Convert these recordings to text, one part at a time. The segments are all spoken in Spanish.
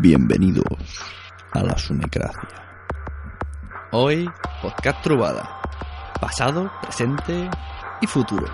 Bienvenidos a la Sunecracia. Hoy, podcast Trubada. Pasado, presente y futuro.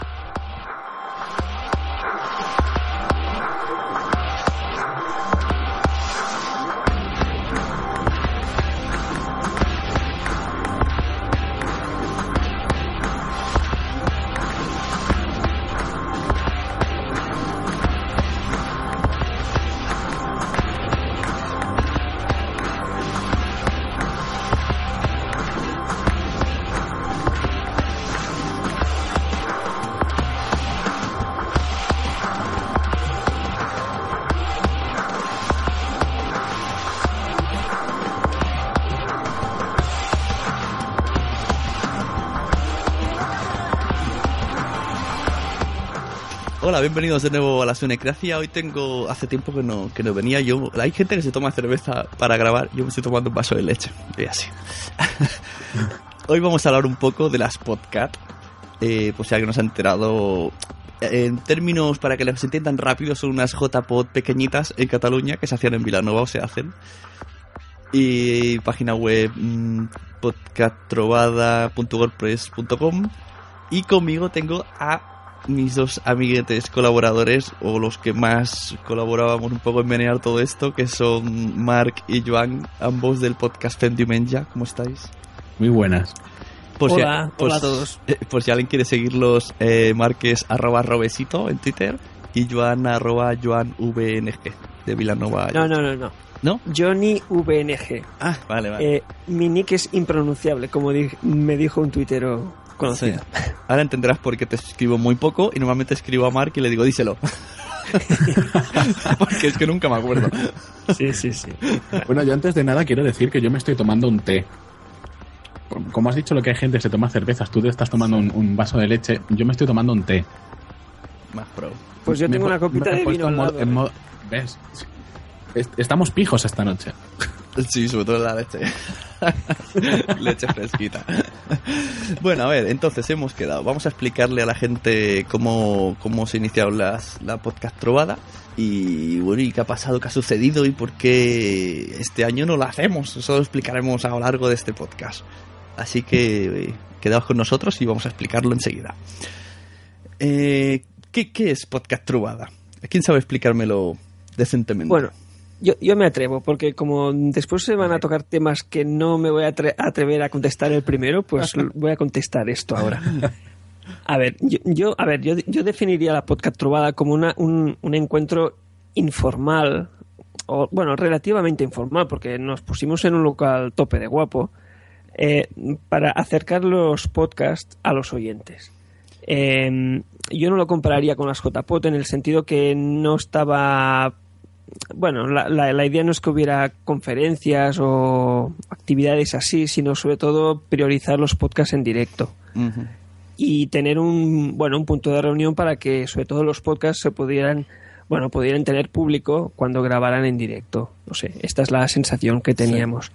Bienvenidos de nuevo a la Sunecracia. Hoy tengo, hace tiempo que no, que no venía. Yo, hay gente que se toma cerveza para grabar. Yo me estoy tomando un vaso de leche. Y así. Hoy vamos a hablar un poco de las podcast. Eh, pues ya que nos ha enterado. En términos para que les entiendan rápido, son unas JPod pequeñitas en Cataluña que se hacían en Vilanova o se hacen. Y página web mmm. Y conmigo tengo a mis dos amiguetes colaboradores o los que más colaborábamos un poco en menear todo esto, que son Marc y Joan, ambos del podcast Fendimenja. ¿Cómo estáis? Muy buenas. Por hola, si, por, hola a todos. Eh, por si alguien quiere seguirlos, eh, Marc es arroba robesito en Twitter y Joan arroba joanvng de Vilanova. No, no, no, no. ¿No? Johnny VNG. Ah, vale, vale. Eh, mi nick es impronunciable, como di me dijo un tuitero Sí. Ahora entenderás por qué te escribo muy poco y normalmente escribo a Mark y le digo, díselo. Porque es que nunca me acuerdo. Sí, sí, sí. Bueno, yo antes de nada quiero decir que yo me estoy tomando un té. Como has dicho lo que hay gente que se toma cervezas, tú te estás tomando un, un vaso de leche, yo me estoy tomando un té. Más pro. Pues yo Me tengo una copita de vino al en modo- lado. en modo- ¿Ves? Est- Estamos pijos esta noche. Sí, sobre todo la leche. leche fresquita. bueno, a ver, entonces hemos quedado. Vamos a explicarle a la gente cómo, cómo se iniciaron las, la podcast trovada. Y bueno, y qué ha pasado, qué ha sucedido y por qué este año no la hacemos. Eso lo explicaremos a lo largo de este podcast. Así que eh, quedaos con nosotros y vamos a explicarlo enseguida. Eh, ¿qué, ¿Qué es podcast trovada? ¿Quién sabe explicármelo decentemente? Bueno, yo, yo me atrevo, porque como después se van a tocar temas que no me voy a atre- atrever a contestar el primero, pues voy a contestar esto ahora. A ver, yo, yo- a ver, yo, yo definiría la podcast trovada como una, un, un encuentro informal, o bueno, relativamente informal, porque nos pusimos en un local tope de guapo, eh, para acercar los podcasts a los oyentes. Eh, yo no lo compararía con las JPOT en el sentido que no estaba bueno, la, la, la idea no es que hubiera conferencias o actividades así, sino sobre todo priorizar los podcasts en directo y tener un bueno un punto de reunión para que sobre todo los podcasts se pudieran bueno pudieran tener público cuando grabaran en directo. No sé, esta es la sensación que teníamos. Sí.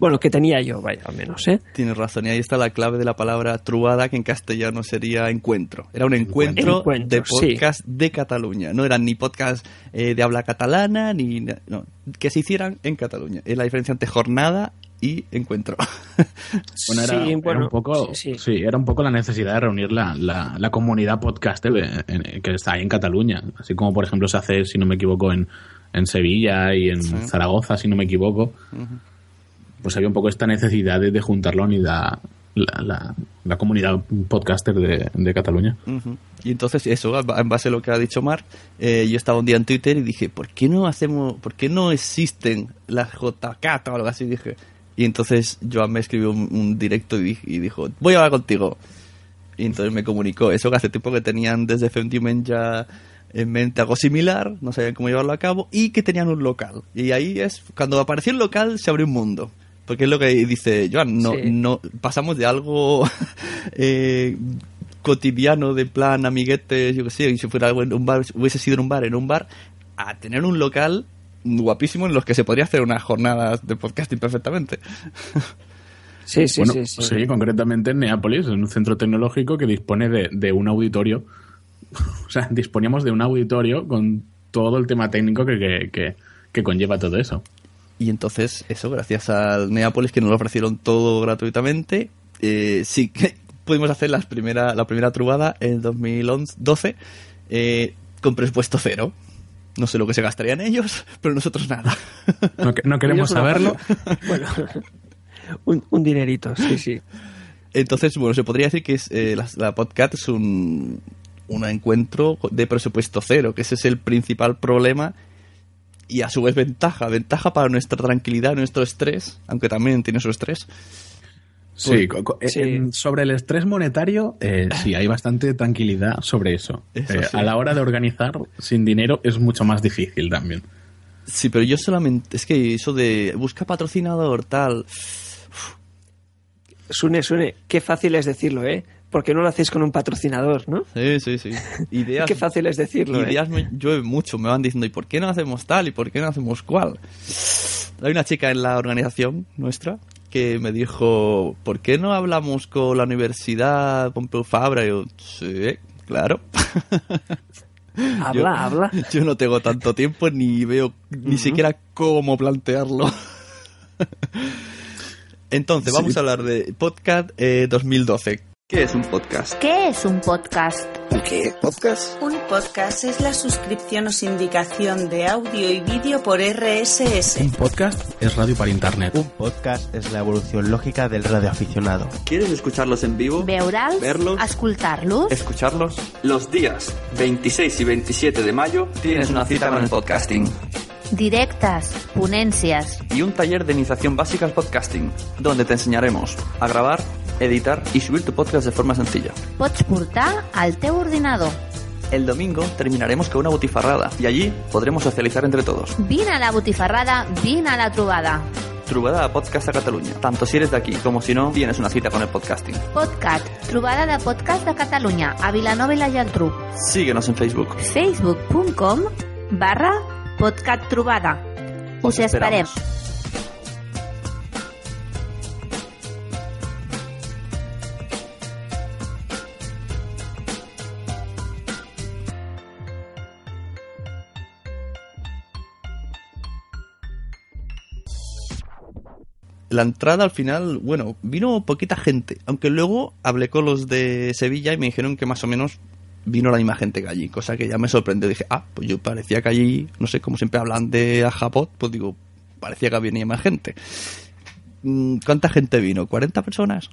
Bueno, que tenía yo, vaya, al menos, ¿eh? Tienes razón, y ahí está la clave de la palabra truada, que en castellano sería encuentro. Era un encuentro, Encuentro, de podcast de Cataluña. No eran ni podcast eh, de habla catalana, ni. No, que se hicieran en Cataluña. Es la diferencia entre jornada y encuentro. Bueno, era, Sí, era un poco, sí, sí. sí, era un poco la necesidad de reunir la, la, la comunidad podcaster de- en- que está ahí en Cataluña. Así como, por ejemplo, se hace, si no me equivoco, en, en Sevilla y en Sí. Zaragoza, si no me equivoco. Pues había un poco esta necesidad de, de juntar la la, comunidad podcaster de, Cataluña. Y entonces eso, en base a lo que ha dicho Mark, eh, yo estaba un día en Twitter y dije, ¿por qué no hacemos, por qué no existen las JK o algo así? Dije, Y entonces Joan me escribió un, directo y, y dijo, voy a hablar contigo. Y entonces me comunicó eso que hace tiempo que tenían desde Fentimen ya en mente algo similar, no sabían cómo llevarlo a cabo, y que tenían un local. Y ahí es, cuando apareció el local se abrió un mundo. Porque es lo que dice Joan, no, Sí. no pasamos de algo eh, cotidiano de plan amiguetes, yo que sé, y si fuera algo en un bar, hubiese sido en un bar, en un bar, a tener un local guapísimo en los que se podría hacer unas jornadas de podcasting perfectamente. Sí, sí, bueno, sí, sí. concretamente en Neápolis, en un centro tecnológico que dispone de, de un auditorio. O sea, disponíamos de un auditorio con todo el tema técnico que, que, que- que conlleva todo eso. Y entonces, eso, gracias al Neapolis que nos lo ofrecieron todo gratuitamente, eh, sí que pudimos hacer las primera, la primera trubada en 2012 eh, con presupuesto cero. No sé lo que se gastarían ellos, pero nosotros nada. No, que- no queremos saberlo. Bueno, un, un dinerito, sí, sí. Entonces, bueno, se podría decir que es, eh, la, la podcast es un, un encuentro de presupuesto cero, que ese es el principal problema y a su vez ventaja. Ventaja para nuestra tranquilidad, nuestro estrés, aunque también tiene su estrés. Sí, sobre el estrés monetario, eh, sí, hay bastante tranquilidad sobre eso. Eso Eh, sí. A la hora de organizar sin dinero es mucho más difícil también. Sí, pero yo solamente. Es que eso de busca patrocinador, tal. Sune, Sune, qué fácil es decirlo, ¿eh? Porque no lo hacéis con un patrocinador, ¿no? Sí, sí, sí. Ideas, Qué fácil es decirlo, ¿eh? ideas me llueve mucho. Me van diciendo, ¿y por qué no hacemos tal? ¿Y por qué no hacemos cual? Hay una chica en la organización nuestra que me dijo, ¿por qué no hablamos con la universidad Pompeu Fabra? Y yo, sí, claro. Habla, Yo- habla. Yo no tengo tanto tiempo ni veo ni siquiera cómo plantearlo. Entonces, vamos a hablar de podcast eh, 2012. ¿Qué es un podcast? ¿Qué es un podcast? ¿Qué? ¿Podcast? Un podcast es la suscripción o sindicación de audio y vídeo por RSS. Un podcast es radio para internet. Un podcast es la evolución lógica del radioaficionado. ¿Quieres escucharlos en vivo? Veurals? Verlos. Escoltar-los? ¿Escucharlos? Los días 26 y 27 de mayo tienes una cita con el podcasting Directes, ponències, y un taller de iniciación básica al podcasting, donde te enseñaremos a grabar, editar y subir tu podcast de forma sencilla. pots portar al teu ordinador. El domingo terminaremos con una botifarrada y allí podremos socializar entre todos. Vine a la botifarrada, vine a la trobada. Trobada a Podcast a Cataluña. Tanto si eres de aquí como si no, tienes una cita con el podcasting. Podcast, trobada de podcast de Catalunya, a Vilanova i la Geltrú. Síguenos en Facebook. facebook.com barra podcast trobada. Os Us La entrada al final, bueno, vino poquita gente, aunque luego hablé con los de Sevilla y me dijeron que más o menos vino la misma gente que allí, cosa que ya me sorprendió. Dije, ah, pues yo parecía que allí, no sé, como siempre hablan de Ajapot, pues digo, parecía que venía más gente. Mm, ¿Cuánta gente vino? ¿40 personas?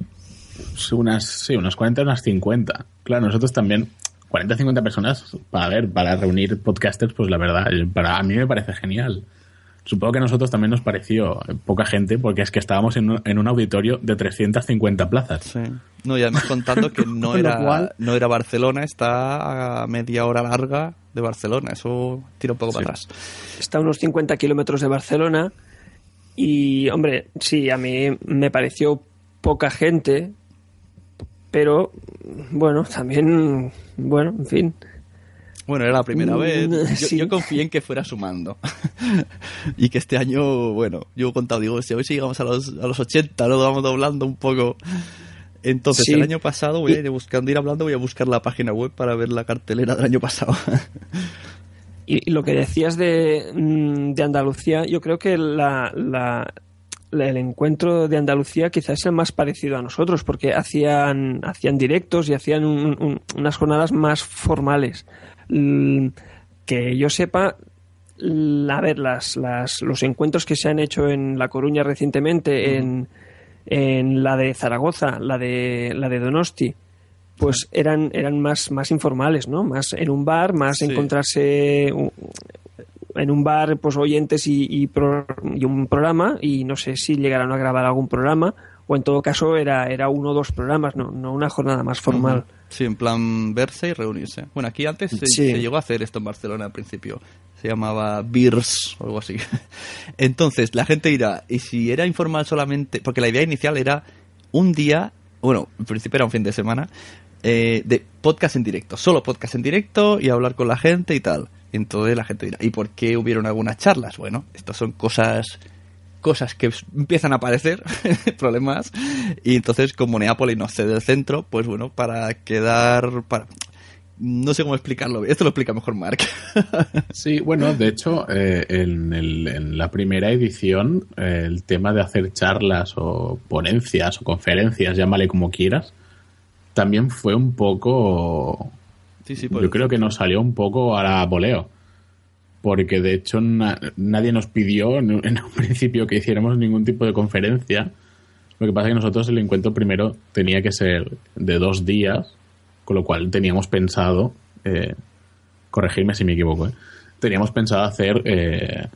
Pues Unas, sí, unas 40, unas 50. Claro, nosotros también, 40, 50 personas, para ver, para reunir podcasters, pues la verdad, para a mí me parece genial. Supongo que a nosotros también nos pareció eh, poca gente, porque es que estábamos en un, en un auditorio de 350 plazas. Sí. No, y además contando que no Con era, cual- no era Barcelona, está a media hora larga de Barcelona. Eso tira un poco Sí. para atrás. Está a unos 50 kilómetros de Barcelona y, hombre, sí, a mí me pareció poca gente, pero, bueno, también, bueno, en fin. Bueno, era la primera Mm, vez. Yo, sí. yo confié en que fuera sumando. y que este año, bueno, yo he contado, digo, si hoy si llegamos a los, a los 80, luego vamos doblando un poco. Entonces, Sí. el año pasado, voy a ir buscando, ir hablando, voy a buscar la página web para ver la cartelera del año pasado. Y, y lo que decías de, mm, de Andalucía, yo creo que la, la- la- el encuentro de Andalucía quizás es el más parecido a nosotros, porque hacían, hacían directos y hacían un- un- unas jornadas más formales. Mm, Que yo sepa, a ver, las, las, los encuentros que se han hecho en La Coruña recientemente, en, en la de Zaragoza, la de, la de Donosti, pues eran, eran más, más informales, ¿no? Más en un bar, más Sí. encontrarse un, en un bar pues oyentes y, y, pro- y un programa y no sé si llegaron a grabar algún programa o en todo caso era, era uno o dos programas, no, no una jornada más formal. Sí, en plan verse y reunirse. Bueno, aquí antes se, Sí. se llegó a hacer esto en Barcelona al principio. Se llamaba Beers o algo así. Entonces, la gente dirá, ¿y si era informal solamente? Porque la idea inicial era un día, bueno, en principio era un fin de semana, eh, de podcast en directo. Solo podcast en directo y hablar con la gente y tal. Entonces la gente dirá, ¿y por qué hubieron algunas charlas? Bueno, estas son cosas cosas que empiezan a aparecer, problemas, y entonces como Neápolis no cede el centro, pues bueno, para quedar, para... No sé cómo explicarlo, esto lo explica mejor Mark. Sí, bueno, de hecho, eh, en, el- en la primera edición, eh, el tema de hacer charlas o ponencias o conferencias, llámale como quieras, también fue un poco. sí, sí, Yo creo que nos salió un poco a la voleo. Porque de hecho na- nadie nos pidió en, en un principio que hiciéramos ningún tipo de conferencia. Lo que pasa es que nosotros el encuentro primero tenía que ser de dos días, con lo cual teníamos pensado, eh, corregirme si me equivoco, ¿eh? teníamos pensado hacer eh,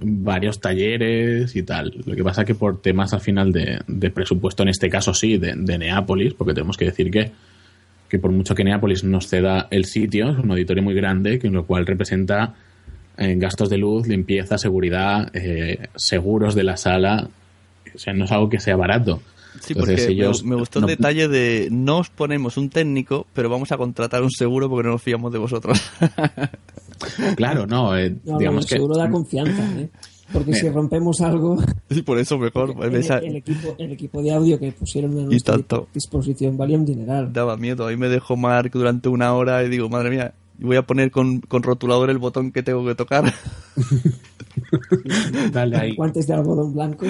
varios talleres y tal. Lo que pasa es que por temas al final de, de presupuesto, en este caso sí, de, de Neápolis, porque tenemos que decir que, que por mucho que Neápolis nos ceda el sitio, es un auditorio muy grande, que lo cual representa eh, gastos de luz, limpieza, seguridad, eh, seguros de la sala. O sea, no es algo que sea barato. sí, Entonces, porque me- ellos me, gustó no- el detalle de no os ponemos un técnico, pero vamos a contratar un seguro porque no nos fiamos de vosotros. Claro, no, eh, No, digamos el que... seguro da confianza, ¿eh? Porque si rompemos algo, y por eso mejor. el, esa- el equipo, el equipo de audio que pusieron a nuestra tanto. disposición valía un dineral. daba miedo. Ahí me dejó Mark durante una hora y digo, madre mía, voy a poner con, con rotulador el botón que tengo que tocar. Dale ahí. Guantes de algodón blanco.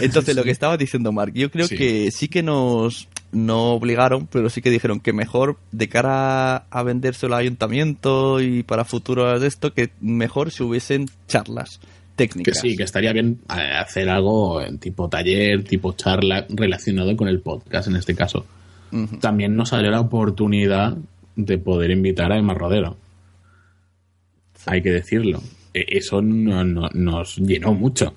Entonces, lo que estaba diciendo Mark, yo creo Sí. que sí que nos no obligaron, pero sí que dijeron que mejor de cara a vendérselo al ayuntamiento y para futuros de esto, que mejor si hubiesen charlas Que técnicas. sí, que estaría bien eh, hacer algo en tipo taller, tipo charla relacionado con el podcast en este caso. También nos salió la oportunidad de poder invitar a Emma Rodero. Hay que decirlo. E- Eso no- no- nos llenó mucho.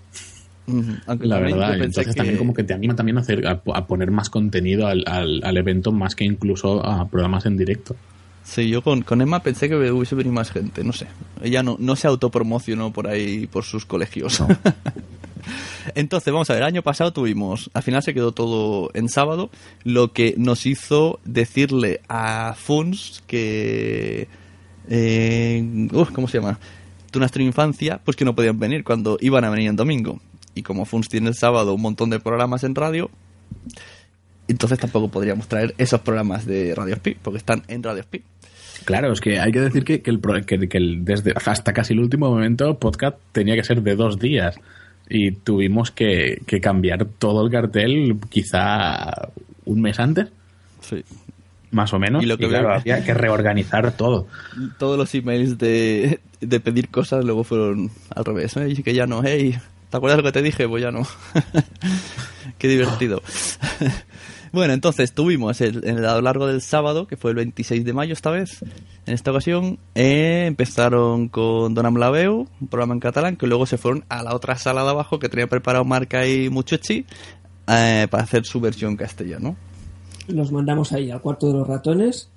Aunque la verdad. Entonces que- también como que te anima también a, hacer, a, a poner más contenido al, al- al evento más que incluso a programas en directo. Sí, yo con, con Emma pensé que hubiese venido más gente, no sé. Ella no, no se autopromocionó por ahí, por sus colegios. Entonces, vamos a ver, el año pasado tuvimos, al final se quedó todo en sábado, lo que nos hizo decirle a Funs que... Eh, ¿Cómo se llama? De nuestra infancia, pues que no podían venir cuando iban a venir en domingo. Y como Funs tiene el sábado un montón de programas en radio, entonces tampoco podríamos traer esos programas de Radio Speed, porque están en Radio Speed. Claro, es que hay que decir que, el, que- desde hasta casi el último momento podcast tenía que ser de dos días y tuvimos que, que cambiar todo el cartel quizá un mes antes, Sí. más o menos. Y lo que claro, veo- había que reorganizar todo. Todos los emails de, de pedir cosas luego fueron al revés. ¿eh? Y que ya no, hey, ¿te acuerdas lo que te dije? Pues ya no. Qué divertido. Bueno, entonces tuvimos el, el- a lo largo del sábado, que fue el 26 de mayo esta vez, en esta ocasión, eh, empezaron con Don Amlaveu, un programa en catalán, que luego se fueron a la otra sala de abajo que tenía preparado Marca y Muchochi eh, para hacer su versión castellano. Los mandamos ahí al cuarto de los ratones,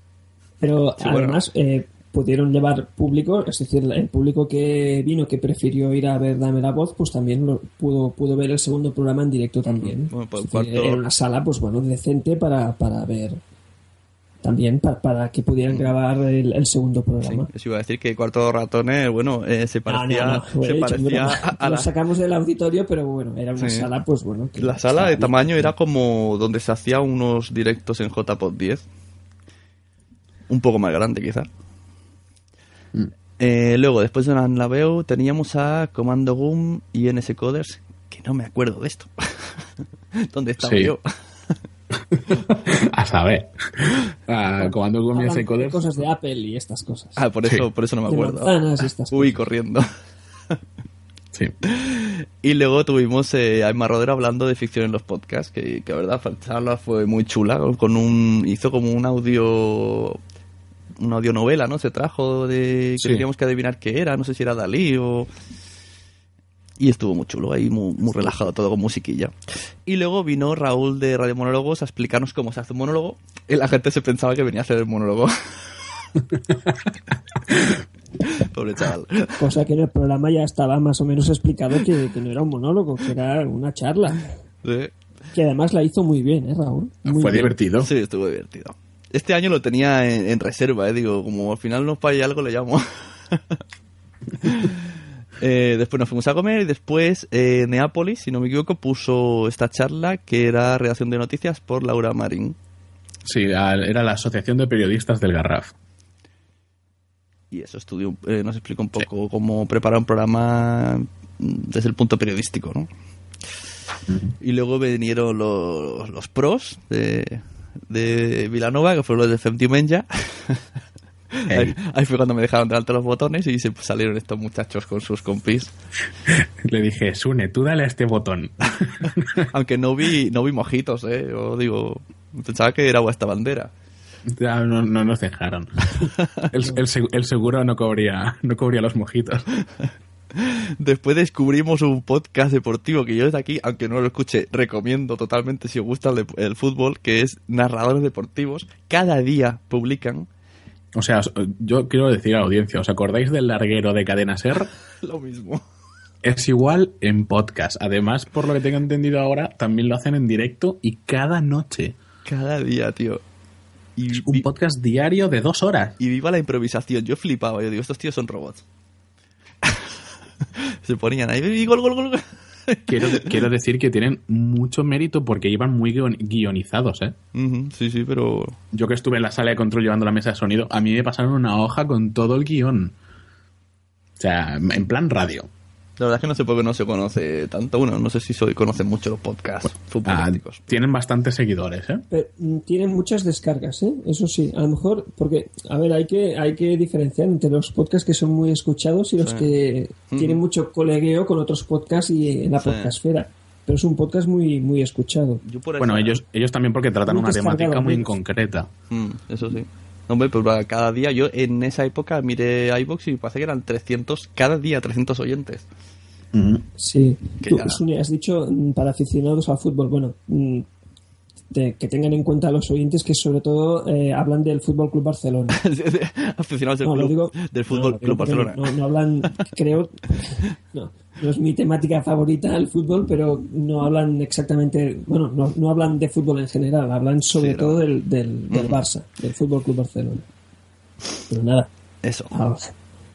pero Sí, bueno. además eh, pudieron llevar público, es decir, el público que vino, que prefirió ir a ver Dame la Voz, pues también lo, pudo, pudo ver el segundo programa en directo también. Bueno, pues Es decir, cuarto- Era una sala, pues bueno, decente para, para ver también, pa- para, que pudieran grabar el, el segundo Sí, programa. eso iba a decir que Cuarto Ratones, bueno, eh, se parecía, no, no, se fue hecho, parecía a, a Lo la, sacamos del auditorio, pero bueno, era una Sí. sala, pues bueno. que la sala de tamaño bien. era como donde se hacía unos directos en JPod 10. Un poco más grande, Eh, luego, después de la veo, teníamos a Comando Goom y NS Coders, que no me acuerdo de esto. ¿Dónde estaba Sí. yo? A saber. Ah, comando Hablan mi de Coders. cosas de Apple y estas cosas. Ah, por eso, Sí. por eso no me acuerdo. y estas Uy, corriendo. Sí. Y luego tuvimos eh, a Emma Rodero hablando de ficción en los podcasts, que, que la verdad la charla fue muy chula, con un hizo como un audio una audionovela, ¿no? Se trajo de que Sí. teníamos que adivinar qué era, no sé si era Dalí o... Y estuvo muy chulo, ahí muy, muy relajado todo con musiquilla. Y luego vino Raúl de Radio Monólogos a explicarnos cómo se hace un monólogo. Y la gente se pensaba que venía a hacer el monólogo. Pobre chaval. Cosa que en el programa ya estaba más o menos explicado que, que no era un monólogo, que era una charla. Sí. Que además la hizo muy bien, ¿eh, Raúl? Muy Fue bien. divertido. Sí, estuvo divertido. Este año lo tenía en, en reserva, ¿eh? Digo, como al final nos falla algo, le llamo. Eh, después nos fuimos a comer y después eh, Neápolis, si no me equivoco, puso esta charla que era redacción de noticias por Laura Marín. Sí, era la Asociación de Periodistas del Garraf. Y eso estudió, eh, nos explicó un poco cómo preparar un programa mm, desde el punto periodístico, ¿no? Y luego vinieron los, los pros de, de Vilanova, que fueron los de Femtimenja. ahí, ahí fue cuando me dejaron de alto los botones y se salieron estos muchachos con sus compis. Le dije, Sune, tú dale a este botón. Aunque no vi, no vi mojitos, ¿eh? Yo digo, pensaba que era vuestra bandera. Ya, no, no nos dejaron. El, el el seguro no cubría, no cubría los mojitos. Después descubrimos un podcast deportivo que yo desde aquí, aunque no lo escuche, recomiendo totalmente si os gusta el, fútbol, que es Narradores Deportivos. Cada día publican O sea, yo quiero decir a la audiencia, ¿os acordáis del larguero de Cadena Ser? lo mismo. Es igual en podcast. Además, por lo que tengo entendido ahora, también lo hacen en directo y cada noche. Cada día, tío. Y, Un podcast diario de dos horas. y viva la improvisación. Yo flipaba, yo digo, estos tíos son robots. Se ponían ahí, y gol, gol, gol. Quiero, quiero decir que tienen mucho mérito porque iban muy guion- guionizados, ¿eh? Sí, sí, pero Yo que estuve en la sala de control llevando la mesa de sonido, a mí me pasaron una hoja con todo el guion. O sea, en plan radio. La verdad es que no sé por qué no se conoce tanto. Bueno, no sé si soy, conocen mucho los podcasts Ah, futbolísticos. tienen bastantes seguidores, ¿eh? Pero, mm, tienen muchas descargas, ¿eh? Eso sí, a lo mejor, porque, a ver, hay que, hay que diferenciar entre los podcasts que son muy escuchados y los Sí. que tienen mucho colegueo con otros podcasts y en la Sí. podcastfera. Pero es un podcast muy, muy escuchado. Yo por Bueno, ellos, ellos también porque tratan Muy una temática muy en menos. concreta. Mm, eso sí. No, Hombre, va, cada día, yo en esa época miré iBox y pasé que eran 300, cada día 300 oyentes. Sí. Que Tú, ya- has dicho mm, para aficionados al fútbol. Bueno, mm, te- que tengan en cuenta los oyentes que sobre todo eh, hablan del Fútbol Club Barcelona. Aficionados del, No, lo club, digo- del no, Fútbol Club Barcelona. No, no hablan, creo, no, no es mi temática favorita el fútbol, pero no hablan exactamente, bueno, no, no hablan de fútbol en general, hablan sobre Sí, todo del, del, del Barça, del Fútbol Club Barcelona. Pero nada, Eso.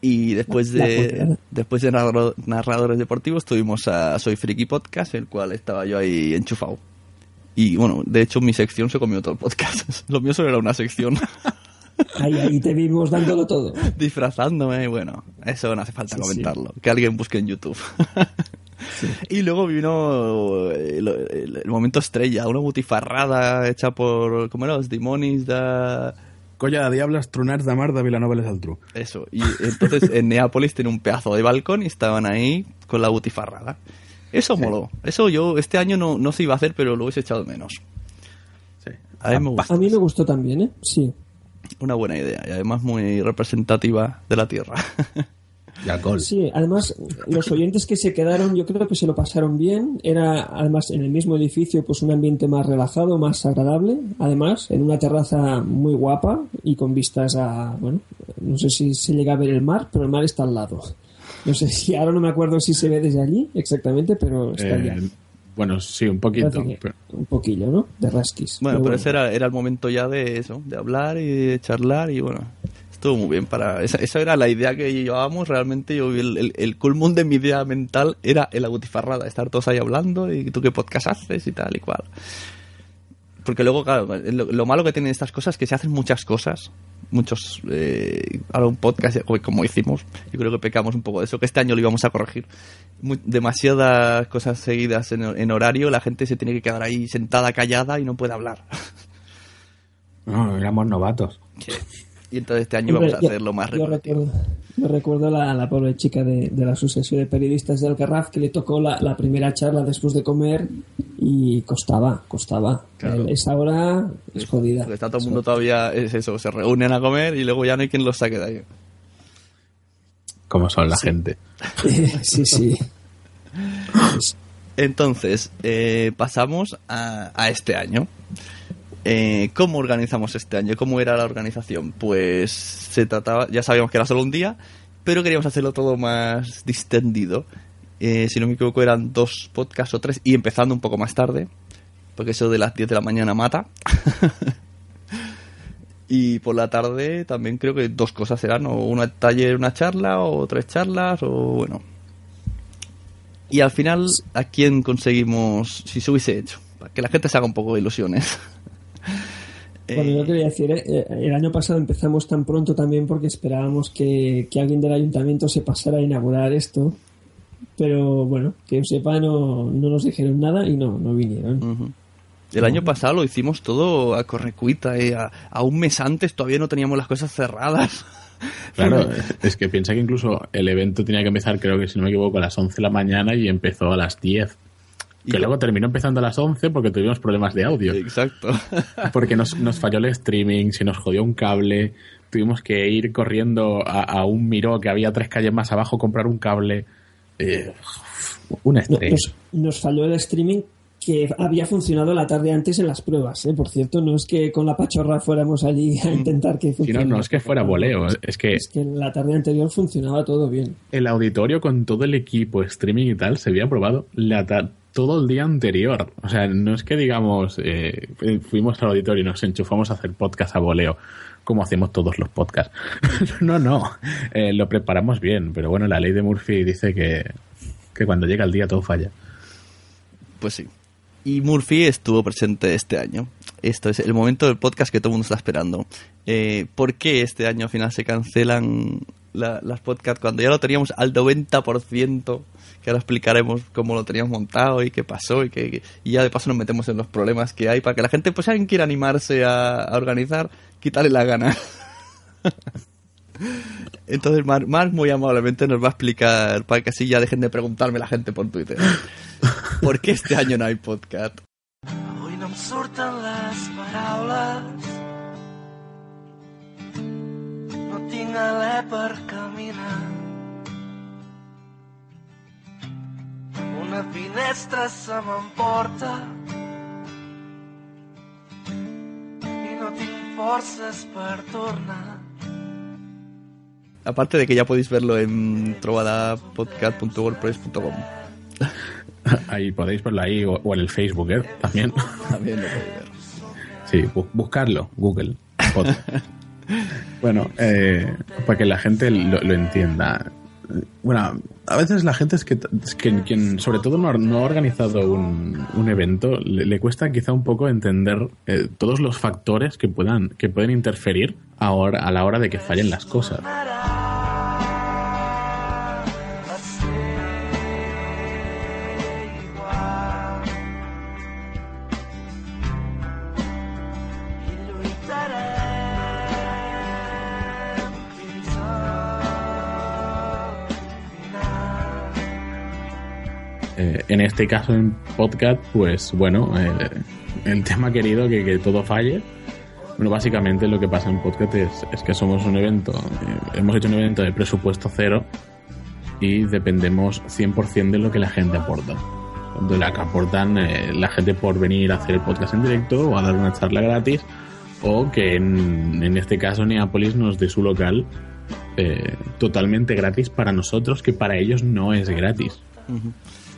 Y después de después de narrador- narradores deportivos tuvimos a Soy Friki Podcast, el cual estaba yo ahí enchufado. Y bueno, de hecho mi sección se comió todo el podcast. Lo mío solo era una sección. ahí, ahí te vimos dándolo todo. disfrazándome, bueno, eso no hace falta Sí, comentarlo. Que alguien busque en YouTube. Y luego vino el, el- el momento estrella, una butifarrada hecha por, ¿cómo era? Los Dimonis de... Colla de diablas, tronars de mar de Vilanova i Geltrú. Eso, y entonces en Neápolis tiene un pedazo de balcón y estaban ahí con la butifarrada. Eso moló. Eso yo este año no, no se iba a hacer, pero lo hubiese echado menos. Sí. A mí me gustó. A mí me gustó también, ¿eh? Sí. Una buena idea y además muy representativa de la tierra. Y alcohol. Sí, además los oyentes que se quedaron yo creo que se lo pasaron bien. Era además en el mismo edificio pues un ambiente más relajado, más agradable. Además en una terraza muy guapa y con vistas a, bueno, no sé si se llega a ver el mar, pero el mar está al lado. No sé si ahora no me acuerdo si se ve desde allí exactamente, pero está Eh, allá. bueno, sí, un poquito. Pero- Un poquillo, ¿no? De rasquis. Bueno, pero ese era, era el momento ya de eso, de hablar y de charlar y bueno, estuvo muy bien para... Esa, esa era la idea que llevábamos, realmente yo el, el, el culmún de mi idea mental era el agutifarrada, estar todos ahí hablando y tú qué podcast haces y tal y cual. Porque luego, claro, lo, lo malo que tienen estas cosas es que se hacen muchas cosas, muchos... Eh, ahora un podcast, como hicimos, yo creo que pecamos un poco de eso, que este año lo íbamos a corregir. Demasiadas cosas seguidas en, en horario, la gente se tiene que quedar ahí sentada, callada y no puede hablar. No, éramos novatos. Y entonces este año vamos a hacerlo más yo recuerdo, yo recuerdo la, la pobre chica de, de la Asociación de Periodistas de Alcarraf que le tocó la, la primera charla después de comer y costaba, costaba. Claro. Esa hora es jodida. Está todo el mundo todavía, es eso, se reúnen a comer y luego ya no hay quien los saque de ahí. Como son la gente. sí, sí. Entonces, eh, pasamos a, a este año. Eh, ¿Cómo organizamos este año? ¿Cómo era la organización? Pues se trataba, ya sabíamos que era solo un día, pero queríamos hacerlo todo más distendido. Eh, si no me equivoco, eran dos podcasts o tres, y empezando un poco más tarde, porque eso de las 10 de la mañana mata. y por la tarde también creo que dos cosas eran, o una taller, una charla, o tres charlas, o bueno, y al final, ¿a quién conseguimos, si se hubiese hecho? Para que la gente se haga un poco de ilusiones. Bueno, yo Eh, quería decir, eh, el año pasado empezamos tan pronto también porque esperábamos que, que alguien del ayuntamiento se pasara a inaugurar esto. Pero bueno, que yo sepa, no, no nos dijeron nada y no, no vinieron. El año pasado lo hicimos todo a correcuita, eh, a, a un mes antes todavía no teníamos las cosas cerradas. Claro, es que piensa que incluso el evento tenía que empezar, creo que si no me equivoco, a las 11 de la mañana y empezó a las 10. Y Que luego terminó empezando a las 11 porque tuvimos problemas de audio. Exacto. Porque nos, nos falló el streaming, se nos jodió un cable, tuvimos que ir corriendo a, a un Miró que había tres calles más abajo, comprar un cable. Eh, un estrés. nos, nos falló el streaming que había funcionado la tarde antes en las pruebas. ¿eh? Por cierto, no es que con la pachorra fuéramos allí a intentar que Si no, no es que fuera voleo, es que Es que la tarde anterior funcionaba todo bien. el auditorio con todo el equipo, streaming y tal, se había probado la ta- todo el día anterior. O sea, no es que digamos, eh, fuimos al auditorio y nos enchufamos a hacer podcast a voleo, como hacemos todos los podcasts. no, no, eh, lo preparamos bien, pero bueno, la ley de Murphy dice que, que cuando llega el día todo falla. Pues sí. Y Murphy estuvo presente este año. Esto es el momento del podcast que todo el mundo está esperando. Eh, ¿Por qué este año al final se cancelan la- las podcasts cuando ya lo teníamos al 90%? Que ahora explicaremos cómo lo teníamos montado y qué pasó y, que, y ya de paso nos metemos en los problemas que hay para que la gente, pues alguien quiera animarse a, organizar, quitarle la gana. Entonces Marc, Marc muy amablemente nos va a explicar para que así ya dejen de preguntarme la gente por Twitter. ¿Por qué este año no hay podcast? Avui no em surten les Alè per caminar Una finestra se m'emporta I no tinc forces per tornar Aparte de que ya podéis verlo en trovadapodcast.wordpress.com. Ahí podéis verlo ahí o, o en el Facebook, ¿eh? También. También lo podéis ver. Sí, bu- buscarlo, Google. Pod. bueno, eh, para que la gente lo, entienda. Bueno, a veces la gente es que, que quien sobre todo no ha, organizado un, un evento le, le cuesta quizá un poco entender eh, todos los factores que puedan que pueden interferir ahora a la hora de que fallen las cosas. Eh, en este caso en podcast, pues bueno, eh, el tema querido que, que todo falle. Bueno, básicamente lo que pasa en podcast es, es que somos un evento, eh, hemos hecho un evento de presupuesto cero y dependemos 100% de lo que la gente aporta. De la que aportan eh, la gente por venir a hacer el podcast en directo o a dar una charla gratis o que en, en este caso Neapolis nos dé su local eh, totalmente gratis para nosotros, que para ellos no es gratis. Ujú.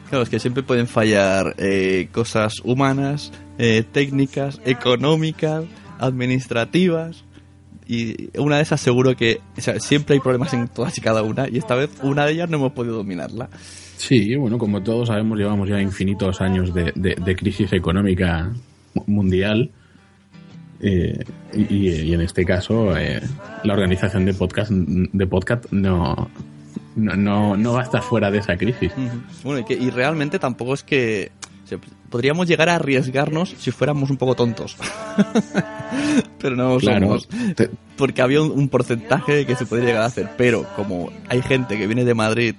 Claro, es que siempre pueden fallar eh, cosas humanas, eh, técnicas, económicas, administrativas. Y una de esas seguro que siempre hay problemas en todas y cada una. Y esta vez una de ellas no hemos podido dominarla. Sí, bueno, como todos sabemos, llevamos ya infinitos años de, de- crisis económica mu- mundial. Eh, y, y en este caso, eh, la organización de podcast, de podcast no, no, no, no va a estar fuera de esa crisis. Bueno, y, que, y realmente tampoco es que... podríamos llegar a arriesgarnos si fuéramos un poco tontos. pero no Claro. somos. Te- Porque había un, un porcentaje que se podría llegar a hacer. Pero como hay gente que viene de Madrid,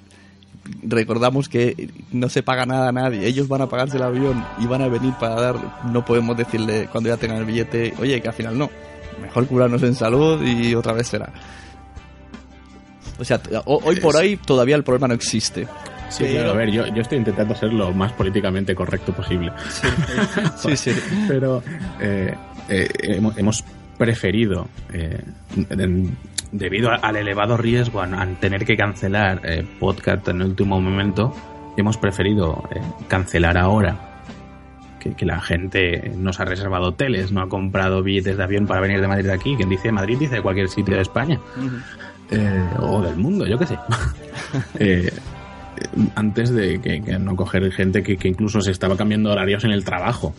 recordamos que no se paga nada a nadie. Ellos van a pagarse el avión y van a venir para dar. No podemos decirle cuando ya tengan el billete, oye, que al final no. Mejor curarnos en salud y otra vez será. O sea, ho- hoy por hoy todavía el problema no existe. Sí, Pero- claro, a ver, yo, yo estoy intentando ser lo más políticamente correcto posible. Sí, sí. Pero eh, eh, hemos, preferido, eh, en- debido al elevado riesgo a, a tener que cancelar eh, podcast en el último momento, hemos preferido eh, cancelar ahora. Que, que la gente nos ha reservado hoteles, no ha comprado billetes de avión para venir de Madrid aquí. Quien dice Madrid dice cualquier sitio de España. Eh, o del mundo, yo qué sé. Eh, antes de que, que no coger gente que, que incluso se estaba cambiando horarios en el trabajo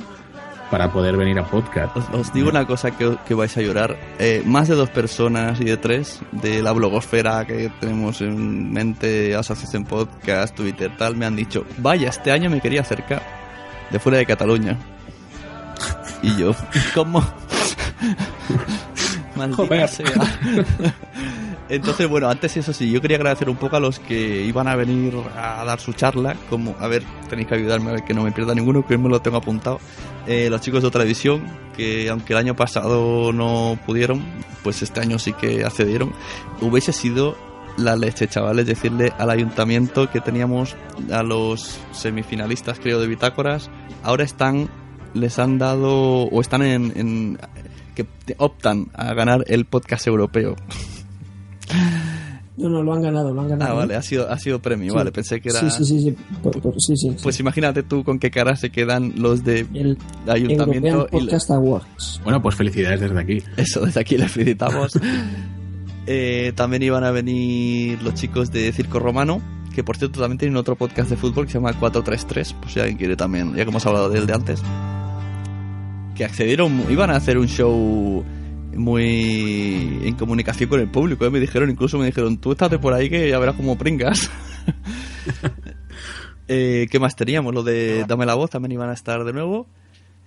para poder venir a podcast. Os, os digo una cosa que, que vais a llorar. Eh, más de dos personas y de tres de la blogosfera que tenemos en mente, Asociación Podcast, Twitter, tal, me han dicho, vaya, este año me quería acercar de fuera de Cataluña. Y yo, ¿cómo? Maldita sea. Entonces, bueno, antes eso sí, yo quería agradecer un poco a los que iban a venir a dar su charla, como, a ver, tenéis que ayudarme a ver que no me pierda ninguno, que me lo tengo apuntado. Eh, los chicos de televisión, que aunque el año pasado no pudieron, pues este año sí que accedieron. Hubiese sido la leche, chavales, decirle al ayuntamiento que teníamos a los semifinalistas, creo, de Bitácoras, ahora están, les han dado, o están en, en que optan a ganar el podcast europeo. No, no, lo han ganado, lo han ganado. Ah, ¿eh? vale, ha sido, ha sido premio, Sí. vale, pensé que era... Sí, sí, sí, sí. Por- por- sí, sí, sí. Pues imagínate tú con qué cara se quedan los de el ayuntamiento European y le- Podcast Awards. Bueno, pues felicidades desde aquí. Eso, desde aquí les felicitamos. Eh, también iban a venir los chicos de Circo Romano, que por cierto también tienen otro podcast de fútbol que se llama 433, por si alguien quiere también, ya que hemos hablado de él de antes. Que accedieron, iban a hacer un show muy en comunicación con el público, ¿eh? me dijeron, incluso me dijeron, tú estate por ahí que ya verás como pringas. eh, ¿Qué más teníamos? Lo de Dame la voz también iban a estar de nuevo.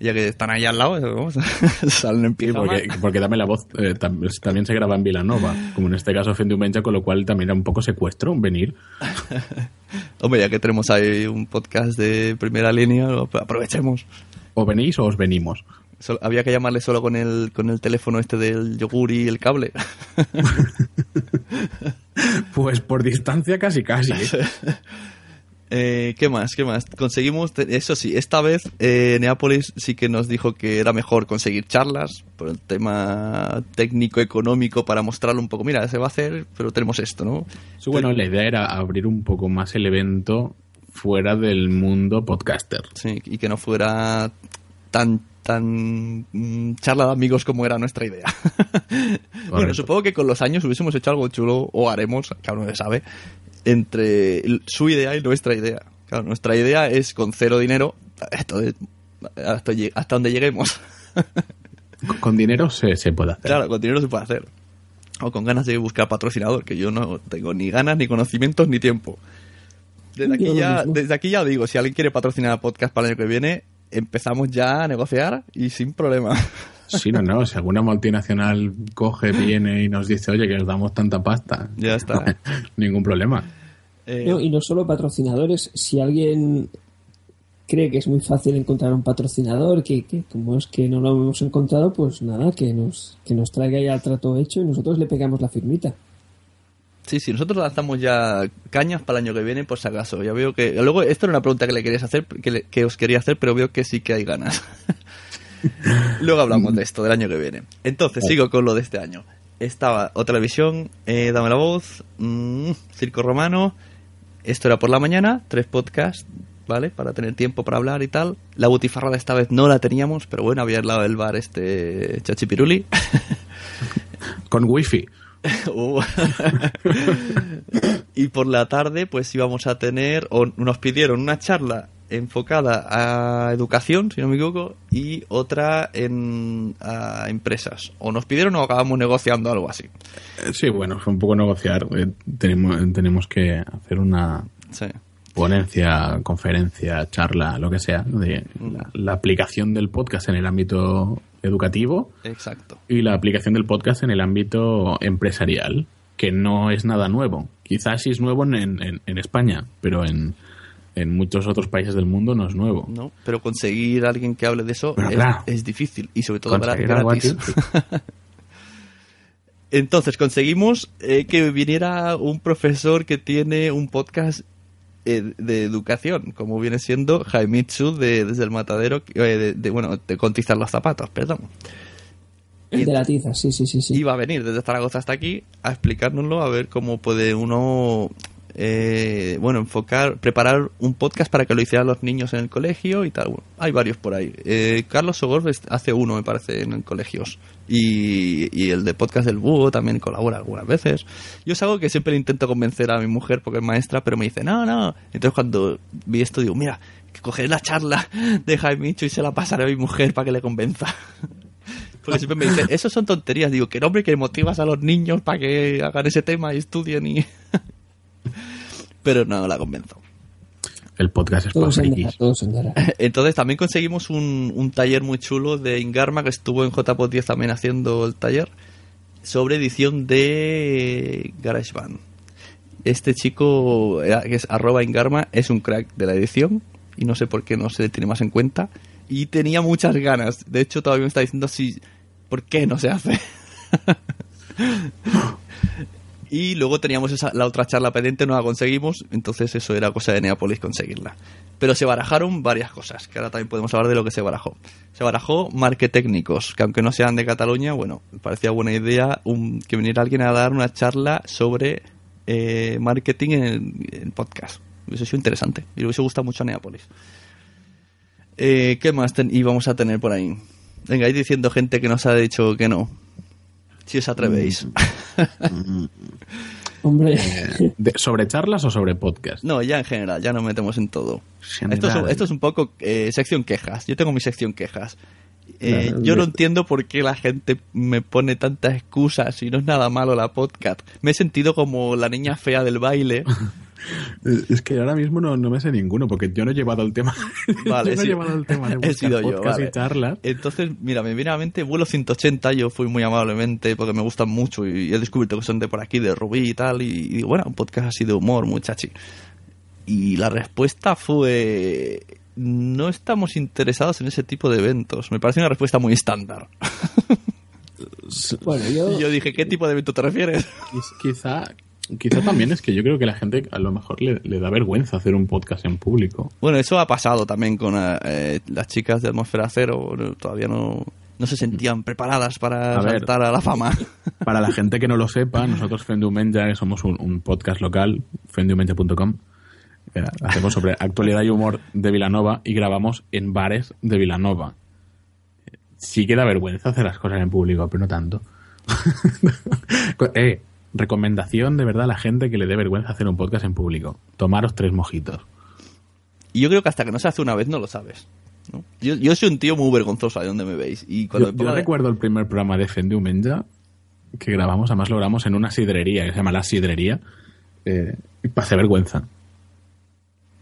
Ya que están ahí al lado, vamos, salen en Sí, pijama. porque, porque Dame la Voz eh, tam- también se graba en Vilanova, como en este caso Fendiumencha, con lo cual también era un poco secuestro venir. Hombre, ya que tenemos ahí un podcast de primera línea, aprovechemos. O venís o os venimos. Había que llamarle solo con el, con el teléfono este del yogur y el cable. Pues por distancia casi casi. ¿eh? Eh, ¿Qué más? ¿Qué más? Conseguimos, eso sí, esta vez eh, Neápolis sí que nos dijo que era mejor conseguir charlas por el tema técnico-económico para mostrarlo un poco. Mira, se va a hacer, pero tenemos esto, ¿no? Sí, bueno, la idea era abrir un poco más el evento fuera del mundo podcaster. Sí, y que no fuera tan tan mm, charla de amigos como era nuestra idea. bueno, supongo que con los años hubiésemos hecho algo chulo o haremos, claro, no se sabe, entre su idea y nuestra idea. Claro, nuestra idea es con cero dinero, hasta, donde lleguemos. Con- dinero se, se puede hacer. claro, con dinero se puede hacer. O con ganas de buscar patrocinador, que yo no tengo ni ganas, ni conocimientos, ni tiempo. Desde aquí, ya, desde aquí ya digo, si alguien quiere patrocinar el podcast para el año que viene, empezamos ya a negociar y sin problema. Sí, no, no. Si alguna multinacional coge, viene y nos dice, oye, que os damos tanta pasta. Ya está. Ningún problema. Eh, No, y no solo patrocinadores, si alguien cree que es muy fácil encontrar un patrocinador, que, que como es que no lo hemos encontrado, pues nada, que nos, que nos traiga ya el trato hecho y nosotros le pegamos la firmita. Sí, sí, nosotros lanzamos ya cañas para el año que viene, por si acaso. Ya veo que. Luego, esto era una pregunta que le querías hacer, que, le- que os quería hacer, pero veo que sí que hay ganas. Luego hablamos de esto, del año que viene. Entonces, sigo con lo de este año. Estaba O Televisión, eh, Dame la Voz, mm, Circo Romano. Esto era por la mañana, tres podcasts, ¿vale? Para tener tiempo para hablar y tal. La butifarrada esta vez no la teníamos, pero bueno, había al lado del bar este Chachipiruli. Con wifi. Uh. y por la tarde pues íbamos a tener o nos pidieron una charla enfocada a educación si no me equivoco y otra en a empresas o nos pidieron o acabamos negociando algo así Eh, Sí, bueno, fue un poco negociar. Eh, tenemos, tenemos que hacer una, sí ponencia, conferencia, charla, lo que sea, de la, la aplicación del podcast en el ámbito educativo Exacto. y la aplicación del podcast en el ámbito empresarial, que no es nada nuevo. Quizás sí es nuevo en, en- en España, pero en, en muchos otros países del mundo no es nuevo. ¿no? Pero conseguir a alguien que hable de eso es, claro. es difícil y sobre todo gratis. Entonces conseguimos eh, que viniera un profesor que tiene un podcast eh, de educación, como viene siendo Jaimitsu de Desde el Matadero, eh, de, de- bueno, de Contizar los Zapatos, perdón. El de la tiza, sí, sí, sí. sí. Iba a venir desde Zaragoza hasta aquí a explicárnoslo, a ver cómo puede uno, eh, bueno, enfocar, preparar un podcast para que lo hicieran los niños en el colegio y tal. Bueno, hay varios por ahí. Eh, Carlos Sogor hace uno, me parece, en colegios. Y, y el de podcast del búho también colabora algunas veces. Yo es algo que siempre intento convencer a mi mujer porque es maestra, pero me dice, no, no. Entonces cuando vi esto digo, mira, que la charla de Jaime Micho y se la pasaré a mi mujer para que le convenza. Porque siempre me dice, eso son tonterías. Digo, que hombre, que motivas a los niños para que hagan ese tema y estudien y... Pero no la convenzo. El podcast es Todo para. Entonces también conseguimos un, un taller muy chulo de Ingarma que estuvo en JPOT 10 también haciendo el taller sobre edición de GarageBand. Este chico, que es arroba Ingarma, es un crack de la edición y no sé por qué no se le tiene más en cuenta. Y tenía muchas ganas. De hecho, todavía me está diciendo si, ¿por qué no se hace? Y luego teníamos esa, la otra charla pendiente, no la conseguimos, entonces eso era cosa de Neapolis conseguirla. Pero se barajaron varias cosas, que ahora también podemos hablar de lo que se barajó. Se barajó marketécnicos, que aunque no sean de Cataluña, bueno, parecía buena idea que viniera alguien a dar una charla sobre eh, marketing en el, podcast. Hubiese sido interesante y le hubiese gustado mucho a Neapolis. Eh, ¿Qué más íbamos a tener por ahí? Venga, ahí diciendo gente que nos ha dicho que no. Si os atrevéis. Hombre, Eh, de- ¿Sobre charlas o sobre podcast? No, ya en general, ya nos metemos en todo. General. Esto es, esto es un poco eh, sección quejas. Yo tengo mi sección quejas. Eh, yo no entiendo por qué la gente me pone tantas excusas y no es nada malo la podcast. Me he sentido como la niña fea del baile. Es que ahora mismo no, no me sé ninguno, porque yo no he llevado el tema. Vale, yo no he llevado el tema de He sido yo, podcast vale. y charlas. Entonces, mira, me viene a la mente vuelo 180, yo fui muy amablemente porque me gustan mucho y he descubierto que son de por aquí, de Rubí y tal, y, y digo, bueno, un podcast así de humor, muchachi. Y la respuesta fue, no estamos interesados en ese tipo de eventos. Me parece una respuesta muy estándar. bueno, yo, Y yo dije, ¿qué tipo de evento te refieres? Quiz- Quizá, quizá también es que yo creo que la gente a lo mejor le, le da vergüenza hacer un podcast en público. Bueno, eso ha pasado también con eh, las chicas de Atmósfera Cero, todavía no, no se sentían preparadas para A ver. saltar a la fama. Para la gente que no lo sepa, nosotros Fendumenja, que somos un, un podcast local, fendumenja.com, hacemos sobre actualidad y humor de Vilanova y grabamos en bares de Vilanova. Sí que da vergüenza hacer las cosas en público, pero no tanto. eh, recomendación de verdad a la gente que le dé vergüenza hacer un podcast en público. Tomaros tres mojitos. Y yo creo que hasta que no se hace una vez no lo sabes. ¿no? Yo, yo soy un tío muy vergonzoso, ahí donde me veis. Y cuando Yo, me pongo yo de- recuerdo el primer programa de Fendumenja que grabamos, además lo grabamos en una sidrería, que se llama La Sidrería, eh, y pasé vergüenza.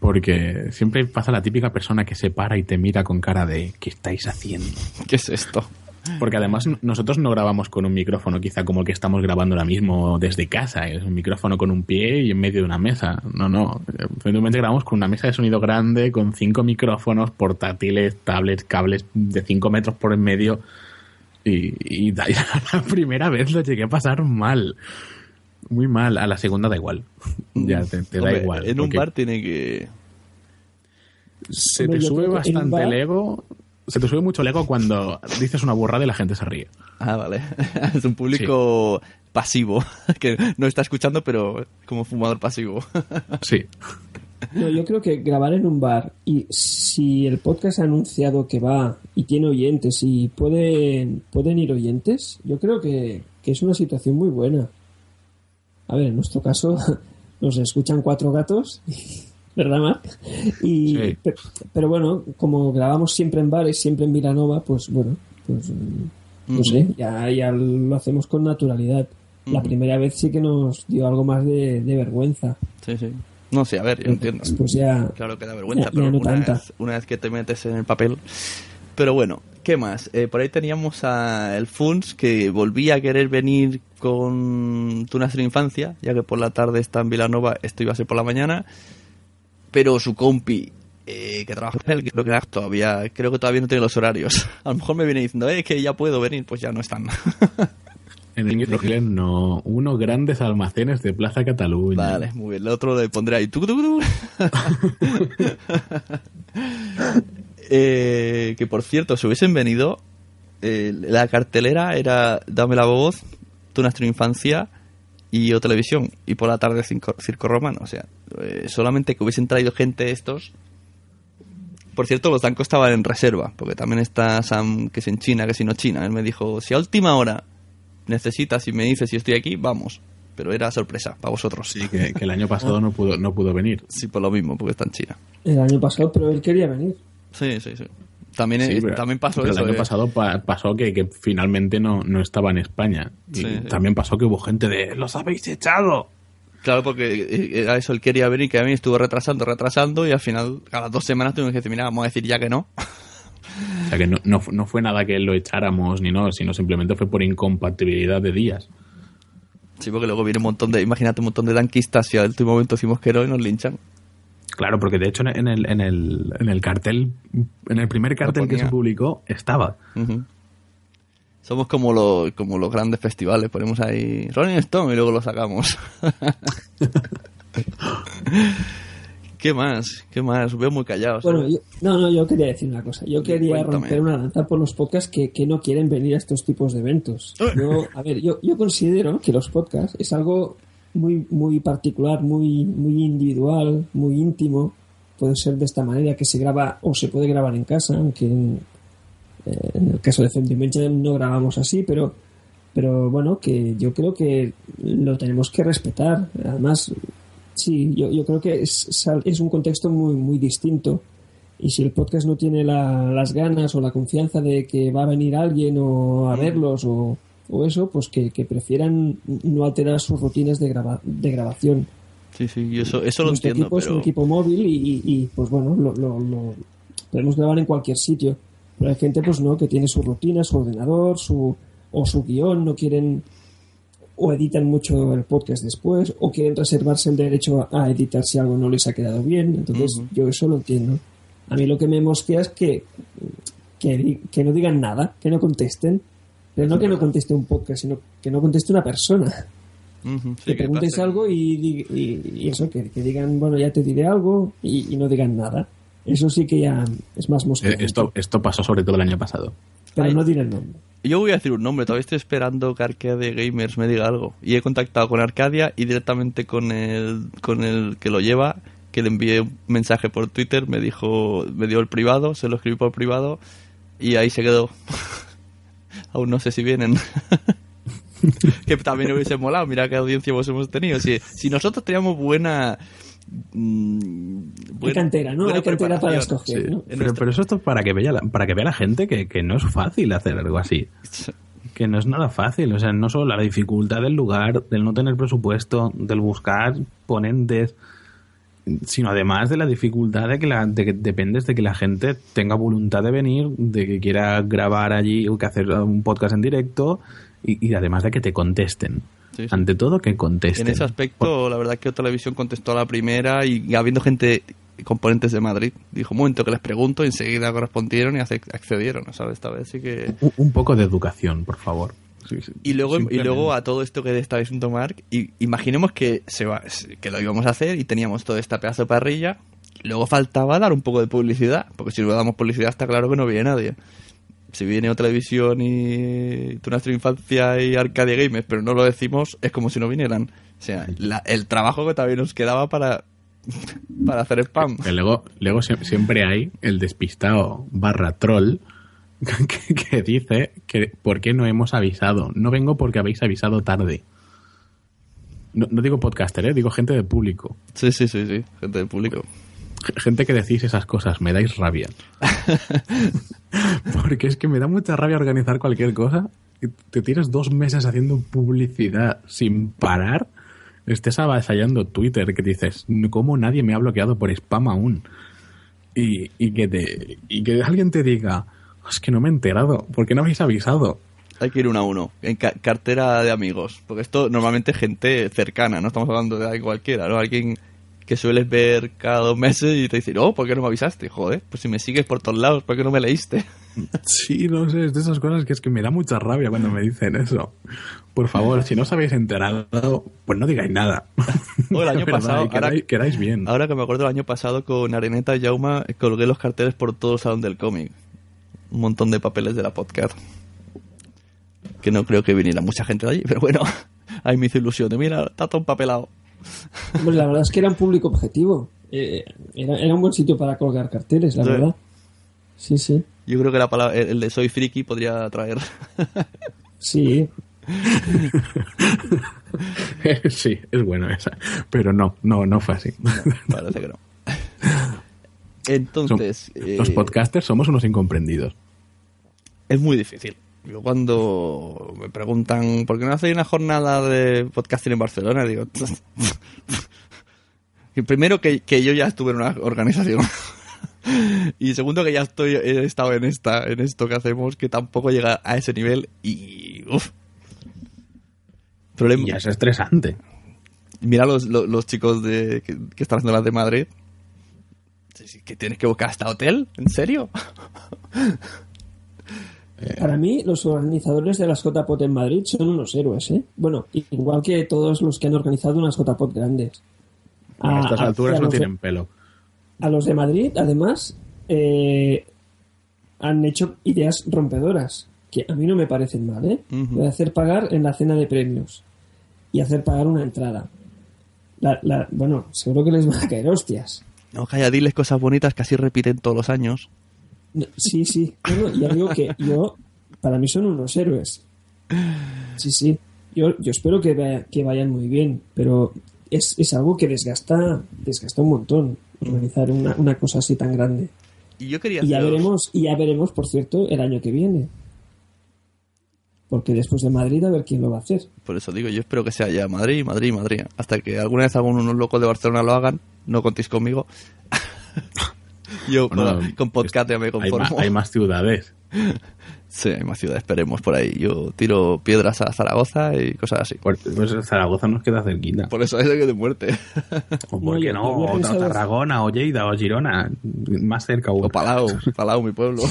Porque siempre pasa la típica persona que se para y te mira con cara de ¿qué estáis haciendo? ¿Qué es esto? Porque además nosotros no grabamos con un micrófono quizá como el que estamos grabando ahora mismo desde casa, es un micrófono con un pie y en medio de una mesa. No, no, evidentemente grabamos con una mesa de sonido grande, con cinco micrófonos, portátiles, tablets, cables de 5 metros por en medio. Y, y la primera vez lo llegué a pasar mal. Muy mal. A la segunda da igual. ya te, te da Hombre, igual. En un bar tiene que... se Hombre, te sube bastante bar- el ego. Se te sube mucho el ego cuando dices una burrada y la gente se ríe. Ah, vale. es un público pasivo, que no está escuchando, pero como fumador pasivo. Sí. no, yo creo que grabar en un bar y si el podcast ha anunciado que va y tiene oyentes y pueden, pueden ir oyentes, yo creo que, que es una situación muy buena. A ver, en nuestro caso nos escuchan cuatro gatos, ¿verdad, Marc? Y, Sí. pe- pero bueno, como grabamos siempre en bares, siempre en Vilanova, pues bueno, pues mm, no sé, ya, ya lo hacemos con naturalidad. La primera vez sí que nos dio algo más de, de vergüenza. sí, sí. No sé, a ver, yo entiendo. Pues ya. Claro que da vergüenza, ya- ya pero no una, vez, una vez que te metes en el papel. Pero bueno, ¿qué más? Eh, por ahí teníamos a el Funs que volvía a querer venir con Tu Nuestra Infancia, ya que por la tarde está en Vilanova, esto iba a ser por la mañana. Pero su compi, eh, que trabaja con él, que creo que todavía, creo que todavía no tiene los horarios. A lo mejor me viene diciendo, eh, que ya puedo venir, pues ya no están. En el Nitrogilen no. Uno grandes almacenes de Plaza Cataluña. Vale, muy bien. El otro le pondré ahí. Eh, que por cierto, si hubiesen venido, eh, la cartelera era Dame la voz, Tu nuestra infancia y O Televisión. Y por la tarde Circo, Circo Romano. O sea, eh, solamente que hubiesen traído gente estos. Por cierto, los Danco estaban en reserva, porque también está Sam, que es en China, que si no China. Él me dijo, si a última hora necesitas y me dices si estoy aquí, vamos. Pero era sorpresa para vosotros. Sí, que, que el año pasado no pudo, no pudo venir. Sí, por lo mismo, porque está en China. El año pasado, pero él quería venir. Sí, sí, sí. También, Sí, pero- también pasó pero eso. El año eh. pasado pa- pasó que, que finalmente no, no estaba en España. Y Sí, también pasó que hubo gente de ¡Los habéis echado! Claro, porque eh, era eso, él quería venir, que a mí estuvo retrasando, retrasando, y al final, a las dos semanas tuvimos que decir, mira, vamos a decir ya que no. O sea que no, no, no fue nada que lo echáramos ni no, sino simplemente fue por incompatibilidad de días. Sí, porque luego viene un montón de, imagínate un montón de danquistas y al último momento decimos que no y nos linchan. Claro, porque de hecho en el, en el, en el cartel, en el primer cartel que se publicó, estaba. Somos como, lo- como los grandes festivales, ponemos ahí Rolling Stone y luego lo sacamos. ¿Qué más? ¿Qué más? Veo muy callados. Bueno, ¿eh? yo- no, no, yo quería decir una cosa. Yo quería Cuéntame. romper una lanza por los podcasts que, que no quieren venir a estos tipos de eventos. Yo, a ver, yo, yo considero que los podcasts es algo muy, muy particular, muy, muy individual, muy íntimo. Puede ser de esta manera que se graba o se puede grabar en casa, aunque en, eh, en el caso de Fem Dimension no grabamos así, pero, pero bueno, que yo creo que lo tenemos que respetar. Además, Sí, yo, yo creo que es, es un contexto muy, muy distinto. Y si el podcast no tiene la- las ganas o la confianza de que va a venir alguien o a verlos o, o eso, pues que, que prefieran no alterar sus rutinas de, graba- de grabación. Sí, sí, yo eso, eso lo Nuestro entiendo, equipo es un equipo móvil y, y- y, pues bueno, lo, lo- lo- podemos grabar en cualquier sitio. Pero hay gente pues no que tiene su rutina, su ordenador, su o su guion, no quieren o editan mucho el podcast después o quieren reservarse el derecho a, editar si algo no les ha quedado bien. Entonces yo eso lo entiendo. A mí lo que me mosquea es que, que, que no digan nada, que no contesten. Pero no que no conteste un podcast, sino que no conteste una persona sí, que preguntes pase- algo y, y- y eso, que, que digan, bueno, ya te diré algo y, y no digan nada. Eso sí que ya es más Eh, mosqueante. Esto, esto pasó sobre todo el año pasado. pero Ay. no diré el nombre. Yo voy a decir un nombre, todavía estoy esperando que Arcadia Gamers me diga algo. Y he contactado con Arcadia y directamente con el, con el que lo lleva, que le envié un mensaje por Twitter, me dijo, me dio el privado, se lo escribí por privado y ahí se quedó. Aún no sé si vienen. que también hubiese molado, mira qué audiencia vos hemos tenido. Si, si nosotros teníamos buena... mm, buena- cantera, ¿no? Hay cantera para escoger, sí. ¿no? En Pero, nuestra- pero eso es para que vea la, para que vea la gente que, que no es fácil hacer algo así. Que no es nada fácil. O sea, no solo la dificultad del lugar, del no tener presupuesto, del buscar ponentes, sino además de la dificultad de que, la, de que dependes de que la gente tenga voluntad de venir, de que quiera grabar allí o que hacer un podcast en directo y, y además de que te contesten. Sí, sí. Ante todo, que contesten. En ese aspecto, la verdad que Televisión contestó a la primera y habiendo gente, componentes de Madrid, dijo, un momento que les pregunto, y enseguida correspondieron y accedieron, ¿sabes? Esta vez sí que... Un poco de educación, por favor. Y luego, y luego a todo esto que está diciendo Mark, y imaginemos que, se va, que lo íbamos a hacer y teníamos toda esta pedazo de parrilla, luego faltaba dar un poco de publicidad, porque si no damos publicidad está claro que no viene nadie. Si viene o televisión y tu nuestra infancia y Arcadia Games, pero no lo decimos, es como si no vinieran. O sea, la- el trabajo que también nos quedaba para, para hacer spam. Luego, luego sie- siempre hay el despistado barra troll que, que dice que ¿por qué no hemos avisado? No vengo porque habéis avisado tarde. No, no digo podcaster, ¿eh? digo gente de público. Sí, sí, sí, sí, gente del público. Gente que decís esas cosas, me dais rabia. Porque es que me da mucha rabia organizar cualquier cosa. Te tienes dos meses haciendo publicidad sin parar estés avasallando Twitter, que dices, ¿cómo nadie me ha bloqueado por spam aún? Y, y que, te, y que alguien te diga, es que no me he enterado, ¿por qué no habéis avisado? Hay que ir uno a uno, en ca- cartera de amigos. Porque esto normalmente es gente cercana, no estamos hablando de alguien cualquiera, ¿no? Alguien que sueles ver cada dos meses y te dice, oh, ¿por qué no me avisaste? Joder, pues si me sigues por todos lados, ¿por qué no me leíste? Sí, no sé, es de esas cosas que es que me da mucha rabia cuando me dicen eso. Por favor, si no os habéis enterado, pues no digáis nada. O el año verdad, pasado, queráis, ahora- queráis bien. Ahora que me acuerdo el año pasado con Areneta y Jauma colgué los carteles por todo el salón del cómic. Un montón de papeles de la podcast. Que no creo que viniera mucha gente de allí, pero bueno, ahí me hizo ilusión de mira, está todo empapelado. Pues la verdad es que era un público objetivo. Eh, era, era un buen sitio para colgar carteles, la Sí. verdad. Sí, sí. Yo creo que la palabra, el de soy friki podría traer. Sí. sí, es bueno esa. Pero no, no, no fue así. Parece que no. Entonces, Los eh, podcasters somos unos incomprendidos. Es muy difícil. Yo cuando me preguntan por qué no hacéis una jornada de podcasting en Barcelona, digo... primero que, que yo ya estuve en una organización. y segundo que ya estoy he estado en esta en esto que hacemos que tampoco llega a ese nivel y uf. Problema, Y ya es estresante. mira los, los, los chicos de que, que están haciendo las de Madrid que tienes que buscar hasta hotel en serio Para mí, los organizadores de las JPOT en Madrid son unos héroes, ¿eh? Bueno, igual que todos los que han organizado unas JPOT grandes. A estas alturas a no de- tienen pelo. a los de Madrid, además, eh, han hecho ideas rompedoras, que a mí no me parecen mal, ¿eh? De hacer pagar en la cena de premios y hacer pagar una entrada. La- la- bueno, seguro que les van a caer hostias. no calla diles cosas bonitas que así repiten todos los años No, Sí, sí. No, no, ya digo que yo, para mí son unos héroes. Sí, sí. Yo, yo espero que, vaya- que vayan muy bien, pero es, es algo que desgasta, desgasta un montón organizar una, una cosa así tan grande. y yo quería Y ya veremos, y ya veremos, por cierto, el año que viene. Porque después de Madrid a ver quién lo va a hacer. Por eso digo, yo espero que sea ya Madrid, Madrid, Madrid. Hasta que alguna vez algunos locos de Barcelona lo hagan, no contéis conmigo. yo Bueno, con, con podcast ya me Hay, conformo. hay más ciudades. Sí, hay más ciudades, esperemos por ahí. Yo tiro piedras a Zaragoza y cosas así. Pues, Zaragoza nos queda cerquita. Por eso es que de muerte. ¿O por No, qué no? había O pensado- Tarragona, o Lleida, o Girona. Más cerca. o Palau, Palau, mi pueblo.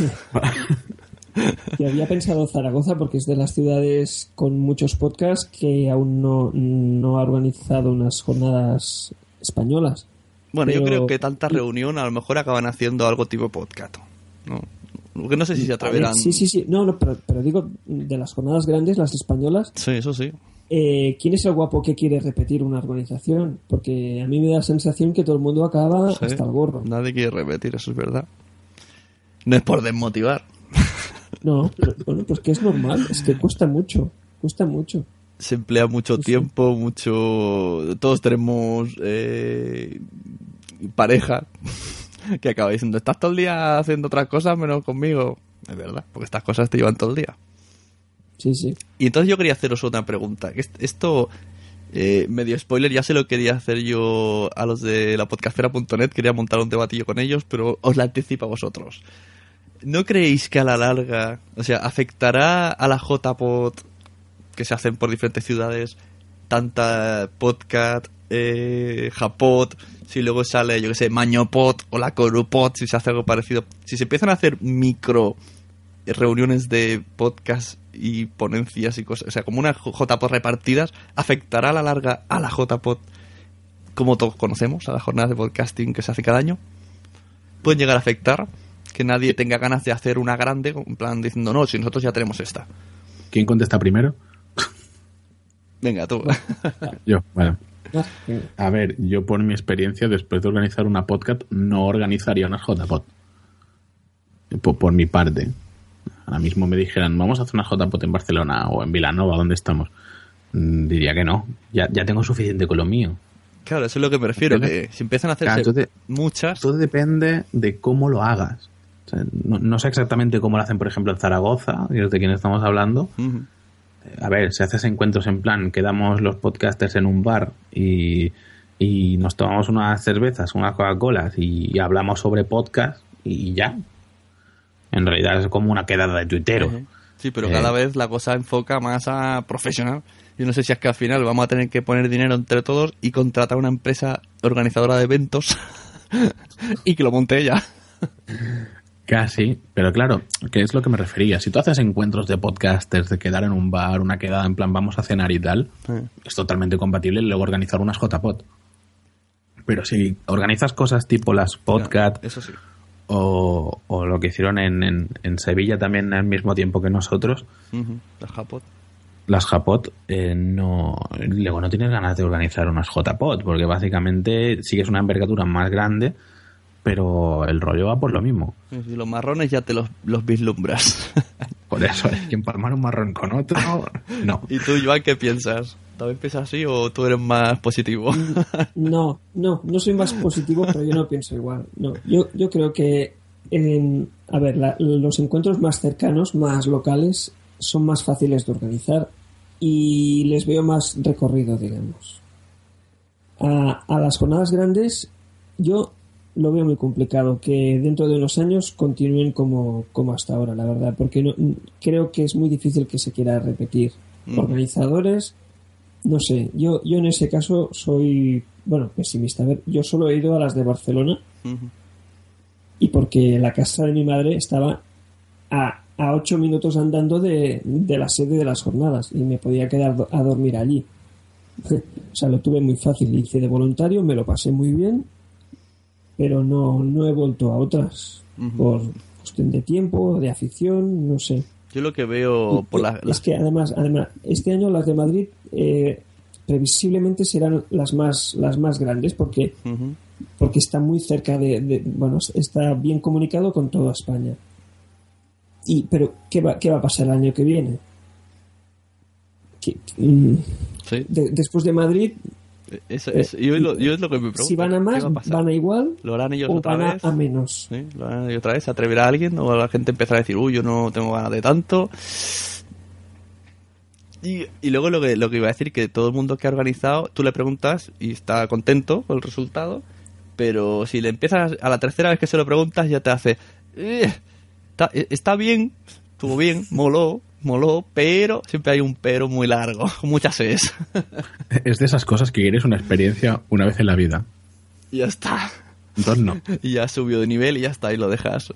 Yo había pensado Zaragoza porque es de las ciudades con muchos podcasts que aún no, no ha organizado unas jornadas españolas. Bueno, yo creo que tanta reunión a lo mejor acaban haciendo algo tipo podcast. ¿no? Lo que no sé si se ver, atreverán. sí, sí, sí. No, no, pero, pero digo, de las jornadas grandes, las españolas, Sí, eso sí. eh, ¿quién es el guapo que quiere repetir una organización? Porque a mí me da la sensación que todo el mundo acaba Sí. hasta el gorro. Nadie quiere repetir, eso es verdad. No es por desmotivar. No, pero, bueno, pues que es normal, es que cuesta mucho, cuesta mucho. Se emplea mucho tiempo, mucho... Todos tenemos eh, pareja que acaba diciendo, estás todo el día haciendo otras cosas menos conmigo. Es verdad, porque estas cosas te llevan todo el día. Sí, sí. Y entonces yo quería haceros otra pregunta. Esto, eh, medio spoiler, ya se lo quería hacer yo a los de la podcastera.net, quería montar un debatillo con ellos, pero os la anticipo a vosotros. ¿No creéis que a la larga, o sea, afectará a la JPod que se hacen por diferentes ciudades, tanta podcast, eh, Japod, si luego sale, yo que sé, Mañopod o la Corupod, si se hace algo parecido, si se empiezan a hacer micro reuniones de podcast y ponencias y cosas, o sea, como unas JPod repartidas, afectará a la larga a la JPod como todos conocemos, a las jornadas de podcasting que se hace cada año. Pueden llegar a afectar que nadie tenga ganas de hacer una grande, en plan diciendo, no, si nosotros ya tenemos esta. ¿Quién contesta primero? Venga, tú. Yo, bueno. A ver, yo por mi experiencia, después de organizar una podcast, no organizaría una JPod. Por, por mi parte. Ahora mismo me dijeran, vamos a hacer una JPod en Barcelona o en Vilanova, ¿dónde estamos? Mm, Diría que no. Ya, ya tengo suficiente con lo mío. Claro, eso es lo que me refiero, Entonces- que si empiezan a hacerse Claro, entonces- muchas, Todo depende de cómo lo hagas. O sea, no, no sé exactamente cómo lo hacen, por ejemplo, en Zaragoza, que es de quien estamos hablando, ujú, a ver, si haces encuentros en plan, quedamos los podcasters en un bar y, y nos tomamos unas cervezas, unas Coca-Colas y, hablamos sobre podcast y ya. En realidad es como una quedada de tuitero. Sí, pero cada Eh. vez la cosa enfoca más a profesional. Yo no sé si es que al final vamos a tener que poner dinero entre todos y contratar una empresa organizadora de eventos y que lo monte ella. Casi, pero claro, que es lo que me refería. Si tú haces encuentros de podcasters, de quedar en un bar, una quedada en plan vamos a cenar y tal, es totalmente compatible luego organizar unas JPod. Pero si organizas cosas tipo las podcast Eso sí. o, o lo que hicieron en, en, en Sevilla también al mismo tiempo que nosotros, La Japot. las Japot, eh, no, luego no tienes ganas de organizar unas JPod, porque básicamente sigues una envergadura más grande, pero el rollo va por lo mismo. Y los marrones ya te los, los vislumbras. Por eso hay que empalmar un marrón con otro. No. ¿Y tú, Joan, qué piensas? ¿También piensas así o tú eres más positivo? No, no, no soy más positivo, pero yo no pienso igual. No, yo, yo creo que, en- a ver, la- los encuentros más cercanos, más locales, son más fáciles de organizar y les veo más recorrido, digamos. A, a las jornadas grandes, yo lo veo muy complicado que dentro de unos años continúen como, como hasta ahora, la verdad, porque no, creo que es muy difícil que se quiera repetir. Mm. Organizadores, no sé, yo, yo en ese caso soy, bueno, pesimista. A ver, yo solo he ido a las de Barcelona y porque la casa de mi madre estaba a, a ocho minutos andando de, de la sede de las jornadas y me podía quedar a dormir allí. o sea, lo tuve muy fácil. Hice de voluntario, me lo pasé muy bien, pero no, no he vuelto a otras por cuestión de tiempo, de afición, no sé. Yo lo que veo por la... Es que además, además, este año las de Madrid eh, previsiblemente serán las más, las más grandes porque, porque está muy cerca de, de- bueno, está bien comunicado con toda España. Y, pero, ¿qué va, qué va a pasar el año que viene? ¿Qué- mm, Sí. de- después de Madrid, Eso, eso- yo, es lo, yo es lo que me pregunto. si van a ¿qué más, va a pasar? van a igual ¿Lo harán ellos o otra van vez? a menos. ¿Sí? ¿Lo harán ellos otra vez? ¿Se atreverá alguien? ¿O la gente empezará a decir, uy, yo no tengo ganas de tanto? Y, y luego lo que, lo que iba a decir, que todo el mundo que ha organizado, tú le preguntas y está contento con el resultado, pero si le empiezas a la tercera vez que se lo preguntas ya te hace, "Eh, está, eh, está bien, estuvo bien, moló, moló, pero siempre hay un pero muy largo, muchas es. Es de esas cosas que quieres una experiencia una vez en la vida. y ya está. Entonces no. Y ya subió de nivel y ya está, y lo dejas.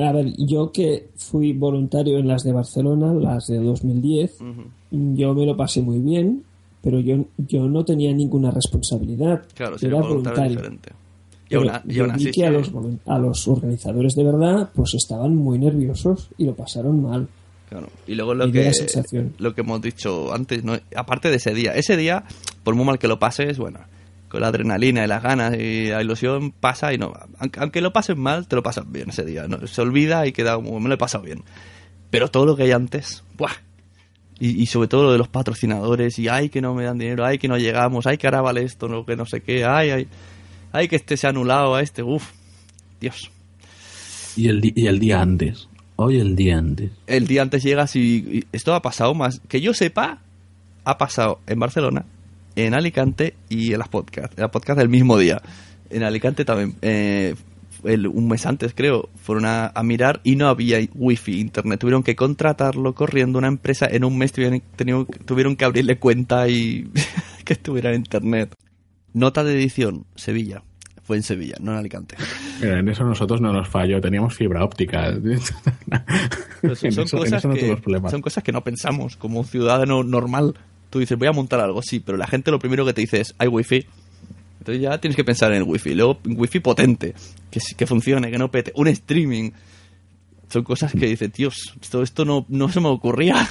A ver, yo que fui voluntario en las de Barcelona, las de 2010, yo me lo pasé muy bien, pero yo, yo no tenía ninguna responsabilidad. Claro, Yo si era voluntario es voluntario. diferente. Y aún, aún así, que a los, a los organizadores de verdad pues estaban muy nerviosos y lo pasaron mal. Claro. Y luego lo Y que, lo que hemos dicho antes, ¿no? aparte de ese día, ese día, por muy mal que lo pases, bueno, con la adrenalina y las ganas y la ilusión pasa y no, aunque, aunque lo pases mal, te lo pasas bien ese día, ¿no? se olvida y queda como, me lo he pasado bien. Pero todo lo que hay antes, ¡buah! Y, y sobre todo lo de los patrocinadores, y ay que no me dan dinero, ay que no llegamos, ay que ahora vale esto, no, que no sé qué, ay, ay, ay que este se ha anulado a este, uff, Dios. Y el, y el día antes. Hoy el día antes. el día antes llegas y, y esto ha pasado más que yo sepa ha pasado en Barcelona en Alicante y en las podcasts en las podcasts del mismo día en Alicante también eh, el- un mes antes creo fueron a, a mirar y no había wifi internet tuvieron que contratarlo corriendo una empresa en un mes tuvieron, tuvieron que abrirle cuenta y que estuviera en internet nota de edición Sevilla fue en Sevilla no en Alicante Mira, en eso nosotros no nos falló, teníamos fibra óptica. Pero son, en en cosas eso no que, tuvimos problemas. son cosas que no pensamos como ciudadano normal. Tú dices, voy a montar algo, sí, pero la gente lo primero que te dice es, hay wifi. Entonces ya tienes que pensar en el wifi. Luego, un wifi potente, que, que funcione, que no pete. Un streaming. Son cosas que dices, Dios, esto, esto no, no se me ocurría.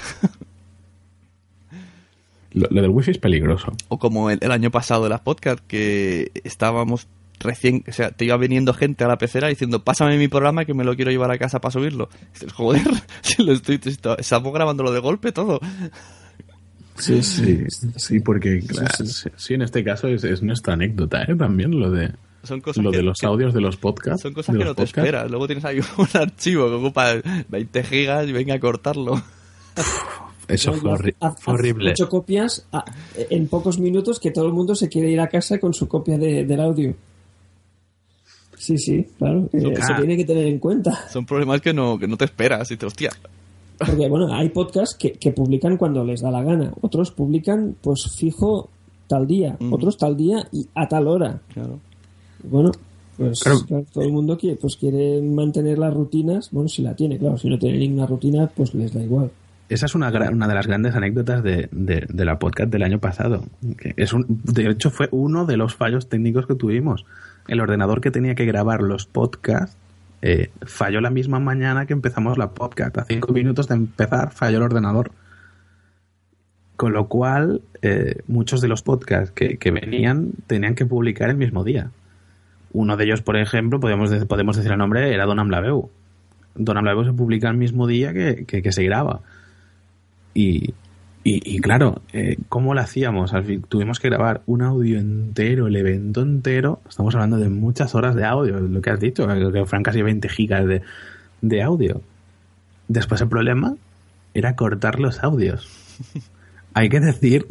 Lo, lo del wifi es peligroso. o como el, el año pasado de las podcasts, que estábamos recién, o sea, te iba viniendo gente a la pecera diciendo, pásame mi programa que me lo quiero llevar a casa para subirlo. Joder, si lo estoy, esto- estamos grabándolo de golpe todo. Sí, sí, sí, porque claro, sí, sí, en este caso es, es nuestra anécdota, ¿eh? También lo de Son cosas lo que- de los que- audios de los podcasts. Son cosas de que no te podcasts. esperas. Luego tienes ahí un archivo que ocupa 20 gigas y venga a cortarlo. Eso fue, haz- horri- haz- fue haz horrible. ocho copias a- en pocos minutos que todo el mundo se quiere ir a casa con su copia de- del audio. Sí, sí, claro. eh, se tiene que tener en cuenta. Son problemas que no, que no te esperas y te hostia. Porque, bueno, hay podcasts que, que publican cuando les da la gana. Otros publican, pues, fijo tal día. Otros tal día y a tal hora. Claro. Bueno, pues Claro. claro, todo el mundo quiere, pues quiere mantener las rutinas. Bueno, si la tiene, claro. Si no tiene ninguna rutina, pues les da igual. Esa es una, una de las grandes anécdotas de, de- la podcast del año pasado. Es un, de hecho, fue uno de los fallos técnicos que tuvimos. El ordenador que tenía que grabar los podcasts eh, falló la misma mañana que empezamos la podcast. A cinco minutos de empezar falló el ordenador. Con lo cual, eh, muchos de los podcasts que, que venían tenían que publicar el mismo día. Uno de ellos, por ejemplo, podemos, de- podemos decir el nombre, era Don Amblabeu. Don Amblabeu se publica el mismo día que- que se graba. Y, y, y claro, eh, ¿cómo lo hacíamos? Al fin, tuvimos que grabar un audio entero, el evento entero. Estamos hablando de muchas horas de audio, lo que has dicho, que fueron casi 20 gigas de, de audio. Después el problema era cortar los audios. Hay que decir,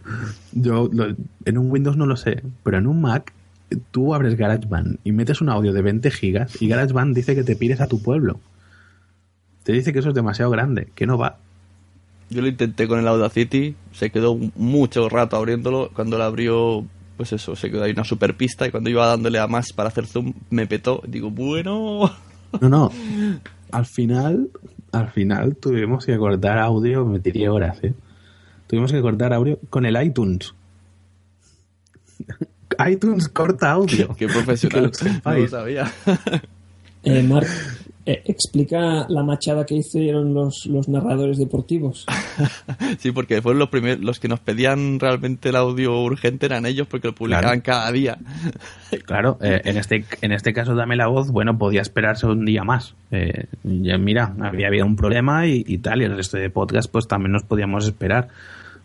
yo lo- en un Windows no lo sé, pero en un Mac tú abres GarageBand y metes un audio de 20 gigas y GarageBand dice que te pires a tu pueblo. Te dice que eso es demasiado grande, que no va. Yo lo intenté con el Audacity, se quedó mucho rato abriéndolo. Cuando lo abrió, pues eso, se quedó ahí una super pista. Y cuando iba dándole a más para hacer zoom, me petó. Digo, bueno. No, no. Al final, al final tuvimos que cortar audio, me tiré horas, ¿eh? Tuvimos que cortar audio con el iTunes. iTunes corta audio. Qué profesional. Que lo no lo sabía. Eh, eh, explica la machada que hicieron los, los narradores deportivos. Sí, porque fueron los primeros, los que nos pedían realmente el audio urgente eran ellos porque lo publicaban cada día. Claro, eh, en, este, en este caso dame la voz, bueno, podía esperarse un día más. Eh, ya mira, había habido un problema y, y tal, y el resto de podcast pues también nos podíamos esperar.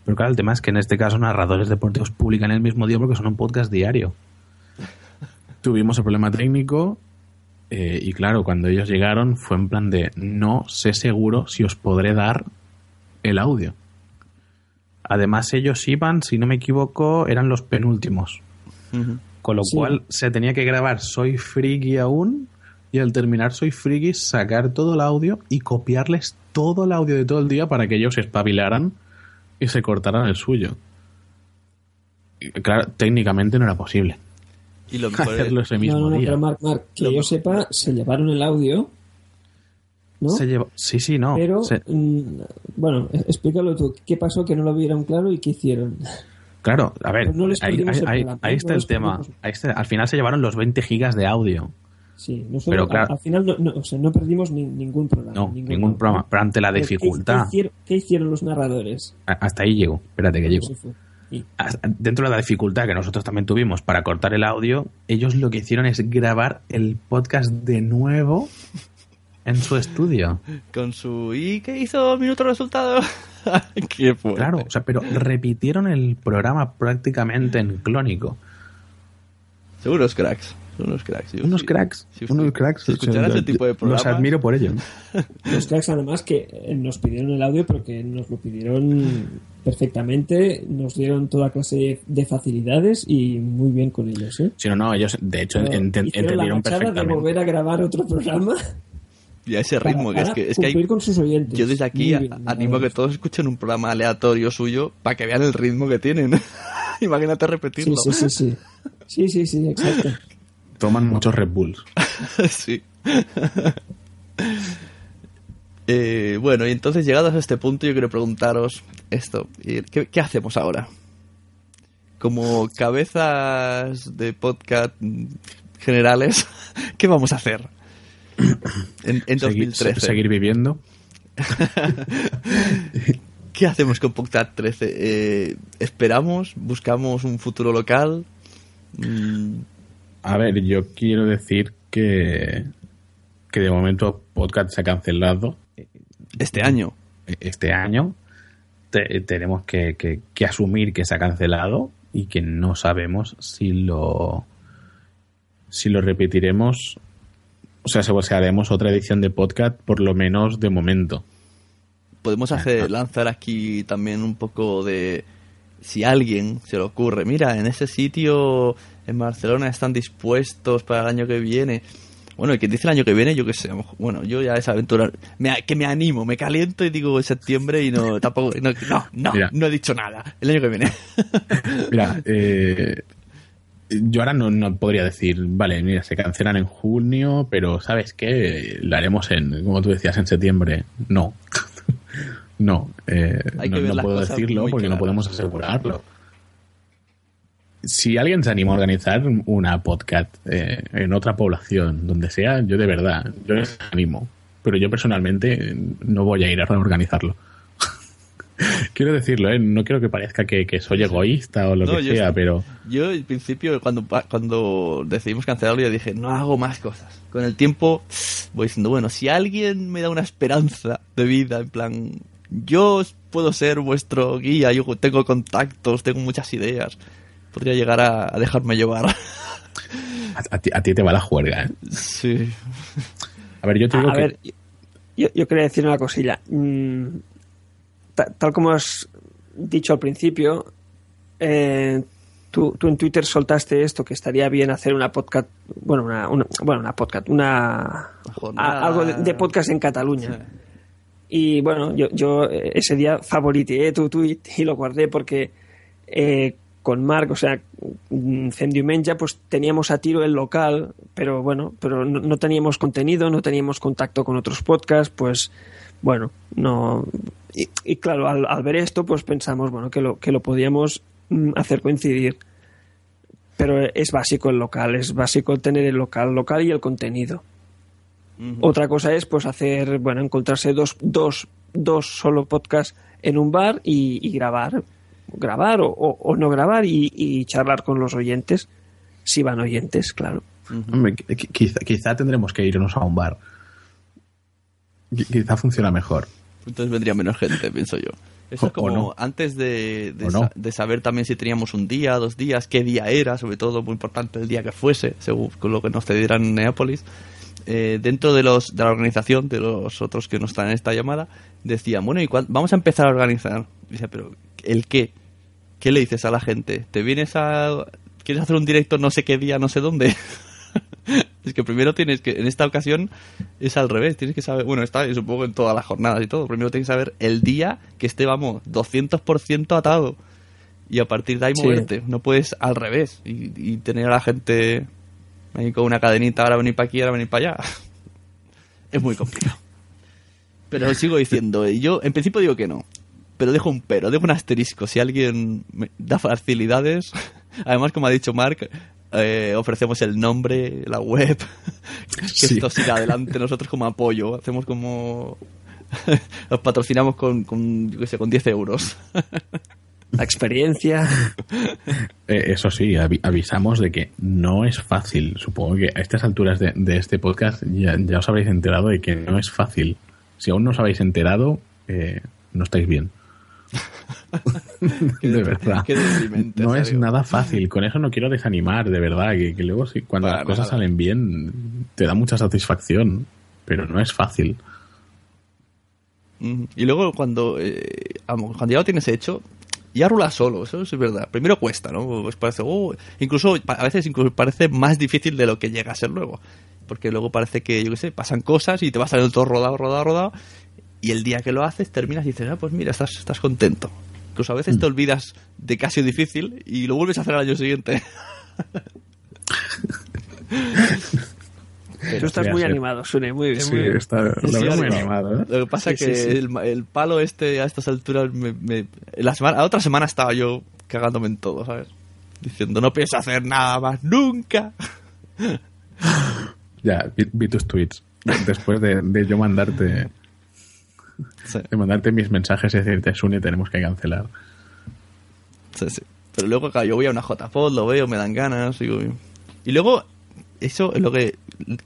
Pero claro, el tema es que en este caso narradores deportivos publican el mismo día porque son un podcast diario. Tuvimos el problema técnico eh, y claro, cuando ellos llegaron fue en plan de no sé seguro si os podré dar el audio. Además ellos iban, si no me equivoco, eran los penúltimos. Con lo Sí. cual se tenía que grabar Soy Friki aún y al terminar Soy Friki sacar todo el audio y copiarles todo el audio de todo el día para que ellos se espabilaran y se cortaran el suyo. Y, claro, técnicamente no era posible Y lo mejor es- hacerlo ese No, mismo no, no, día. pero Marc, Marc, que Lo- yo sepa, se llevaron el audio. ¿No? Se llevó- Sí, sí, no. Pero, Se- mm, bueno, eh, explícalo tú. ¿Qué pasó que no lo vieron claro y qué hicieron? Claro, a ver, Pues no les ahí, perdimos ahí- el ahí- programa, ahí está el tema. Ahí está- al final se llevaron los 20 gigas de audio. Sí, nosotros Pero claro- al, al final no, no, o sea, no perdimos ni- ningún programa. No, ningún programa. Pero ante la Pero ¿qué- dificultad. ¿qué, hicieron, qué hicieron los narradores? A- Hasta ahí llego. Espérate que llego. Y- Dentro de la dificultad que nosotros también tuvimos para cortar el audio, ellos lo que hicieron es grabar el podcast de nuevo en su estudio. Con su... ¿Y qué hizo minuto resultado? qué fuerte. Claro, o sea, pero repitieron el programa prácticamente en clónico. Seguros cracks. Son unos cracks. yo Unos sí. cracks, Sí, unos sí. cracks. Si escucharas ese tipo de programas... Los admiro por ello. Los cracks además que eh, nos pidieron el audio pero que nos lo pidieron perfectamente, nos dieron toda clase de facilidades y muy bien con ellos. ¿eh? Si no, no, ellos de hecho Pero hicieron la entendieron de perfectamente. volver a grabar otro programa Y a ese para, ritmo, que es para que, es que hay... con sus oyentes. Yo desde aquí bien, animo a que todos escuchen un programa aleatorio suyo para que vean el ritmo que tienen. Imagínate Sí, repetirlo. sí, sí, sí. Sí, sí, sí, exacto. Toman muchos Red Bulls. Sí. Eh, bueno, y entonces llegados a este punto yo quiero preguntaros esto. ¿y ¿Qué, qué hacemos ahora? Como cabezas de podcast generales, ¿qué vamos a hacer? En, en Seguir, 2013. seguir viviendo. ¿Qué hacemos con Podcast 13? Eh, ¿Esperamos? ¿Buscamos un futuro local? Mm, A ver, yo quiero decir que, que de momento podcast se ha cancelado Este año. este año. Te- tenemos que, que- que asumir que se ha cancelado y que no sabemos si lo si lo repetiremos. O sea, si haremos otra edición de podcast, por lo menos de momento. podemos hacer lanzar aquí también un poco de si a alguien se le ocurre, mira, en ese sitio en Barcelona están dispuestos para el año que viene. Bueno, y que dice el año que viene, yo qué sé, bueno, yo ya esa aventura, me, que me animo, me caliento y digo septiembre y no, tampoco, no, no, no, Mira. no he dicho nada, el año que viene. Mira, eh, yo ahora no, no podría decir, vale, mira, se cancelan en junio, pero ¿sabes qué? Lo haremos en, como tú decías, en septiembre. No. No, eh, Hay no, que puedo decirlo porque no podemos asegurarlo. Si alguien se anima a organizar una podcast eh, en otra población, donde sea, yo de verdad, yo les animo. Pero yo personalmente no voy a ir a organizarlo. quiero decirlo, ¿eh? no quiero que parezca que, que soy egoísta o lo No, que yo sea, estoy- pero Yo al principio, cuando, cuando decidimos cancelarlo, yo dije, no hago más cosas. Con el tiempo voy diciendo, bueno, si alguien me da una esperanza de vida, en plan, yo puedo ser vuestro guía, yo tengo contactos, tengo muchas ideas, podría llegar a, a dejarme llevar. a, a ti, a ti te va la juerga. ¿eh? sí. A ver, yo te digo A que ver, yo, yo quería decir una cosilla. Mm, ta- tal como has dicho al principio, eh, tú, tú en Twitter soltaste esto, que estaría bien hacer una podcast, bueno, una, una- bueno, una podcast, una, jornada. algo de, de podcast en Cataluña. Y bueno, yo, yo eh, ese día favoriteé tu tweet y lo guardé porque eh, con Marc, o sea, mm, Fem Diumenge, pues teníamos a tiro el local, pero bueno, pero no, no teníamos contenido, no teníamos contacto con otros podcasts, pues bueno, no. Y, y claro, al, al ver esto, pues pensamos, bueno, que lo, que lo podíamos mm, hacer coincidir. Pero es básico el local, es básico tener el local, local y el contenido. Otra cosa es pues hacer, bueno, encontrarse dos, dos, dos solo podcasts en un bar y, y grabar, grabar o, o- o no grabar y, y charlar con los oyentes, si van oyentes, claro. quizá, quizá tendremos que irnos a un bar. Qui- Quizá funciona mejor. Entonces vendría menos gente, pienso yo. Eso es como no. antes de, de O no. sa- de saber también si teníamos un día, dos días, qué día era, sobre todo muy importante el día que fuese, según con lo que nos cedieran en Neápolis. Eh, dentro de los de la organización, de los otros que no están en esta llamada, decían, bueno, ¿y cuán- vamos a empezar a organizar? Dice, pero ¿el qué? ¿Qué le dices a la gente? ¿Te vienes a... ¿Quieres hacer un directo no sé qué día, no sé dónde? es que primero tienes que, en esta ocasión es al revés, tienes que saber, bueno, está, supongo en todas las jornadas y todo, primero tienes que saber el día que esté, vamos, 200% atado. Y a partir de ahí Sí. moverte, no puedes al revés y, y tener a la gente ahí con una cadenita, ahora venir para aquí, ahora venir para allá. es muy complicado. Pero sigo diciendo, yo en principio digo que no. Pero dejo un pero, dejo un asterisco. Si alguien me da facilidades, además, como ha dicho Mark, eh, ofrecemos el nombre, la web, que Sí. esto siga adelante. Nosotros como apoyo, hacemos como. Os patrocinamos con, con, yo qué sé, con 10 euros. La experiencia. Eh, eso sí, avi- avisamos de que no es fácil. Supongo que a estas alturas de, de este podcast ya, ya os habréis enterado de que no es fácil. Si aún no os habéis enterado, eh, no estáis bien. de verdad. no es nada fácil. Con eso no quiero desanimar, de verdad. Que, que luego, si, cuando Para las cosas salen bien, te da mucha satisfacción. Pero no es fácil. Y luego cuando, eh, cuando ya lo tienes hecho, ya rula solo, eso es verdad. Primero cuesta, ¿no? Pues parece, oh, incluso a veces incluso parece más difícil de lo que llega a ser luego. Porque luego parece que, yo qué sé, pasan cosas y te vas saliendo todo rodado, rodado, rodado. Y el día que lo haces terminas y dices, ah, pues mira, estás, estás contento. Incluso a veces te olvidas de casi difícil y lo vuelves a hacer al año siguiente. Tú estás muy ser- animado, Sune, muy bien. Sí, muy bien. está, lo Sí, veo muy animado. ¿eh? Lo que pasa Sí, que sí, sí. El, el palo este a estas alturas me, me- la semana, la otra semana estaba yo cagándome en todo, ¿sabes? Diciendo no pienso hacer nada más nunca. Ya, vi, vi tus tweets. Después de, de yo mandarte Sí, de mandarte mis mensajes y decirte, Sune, tenemos que cancelar. sí, sí. Pero luego claro, yo voy a una JPod, lo veo, me dan ganas. digo, y luego, eso es lo que,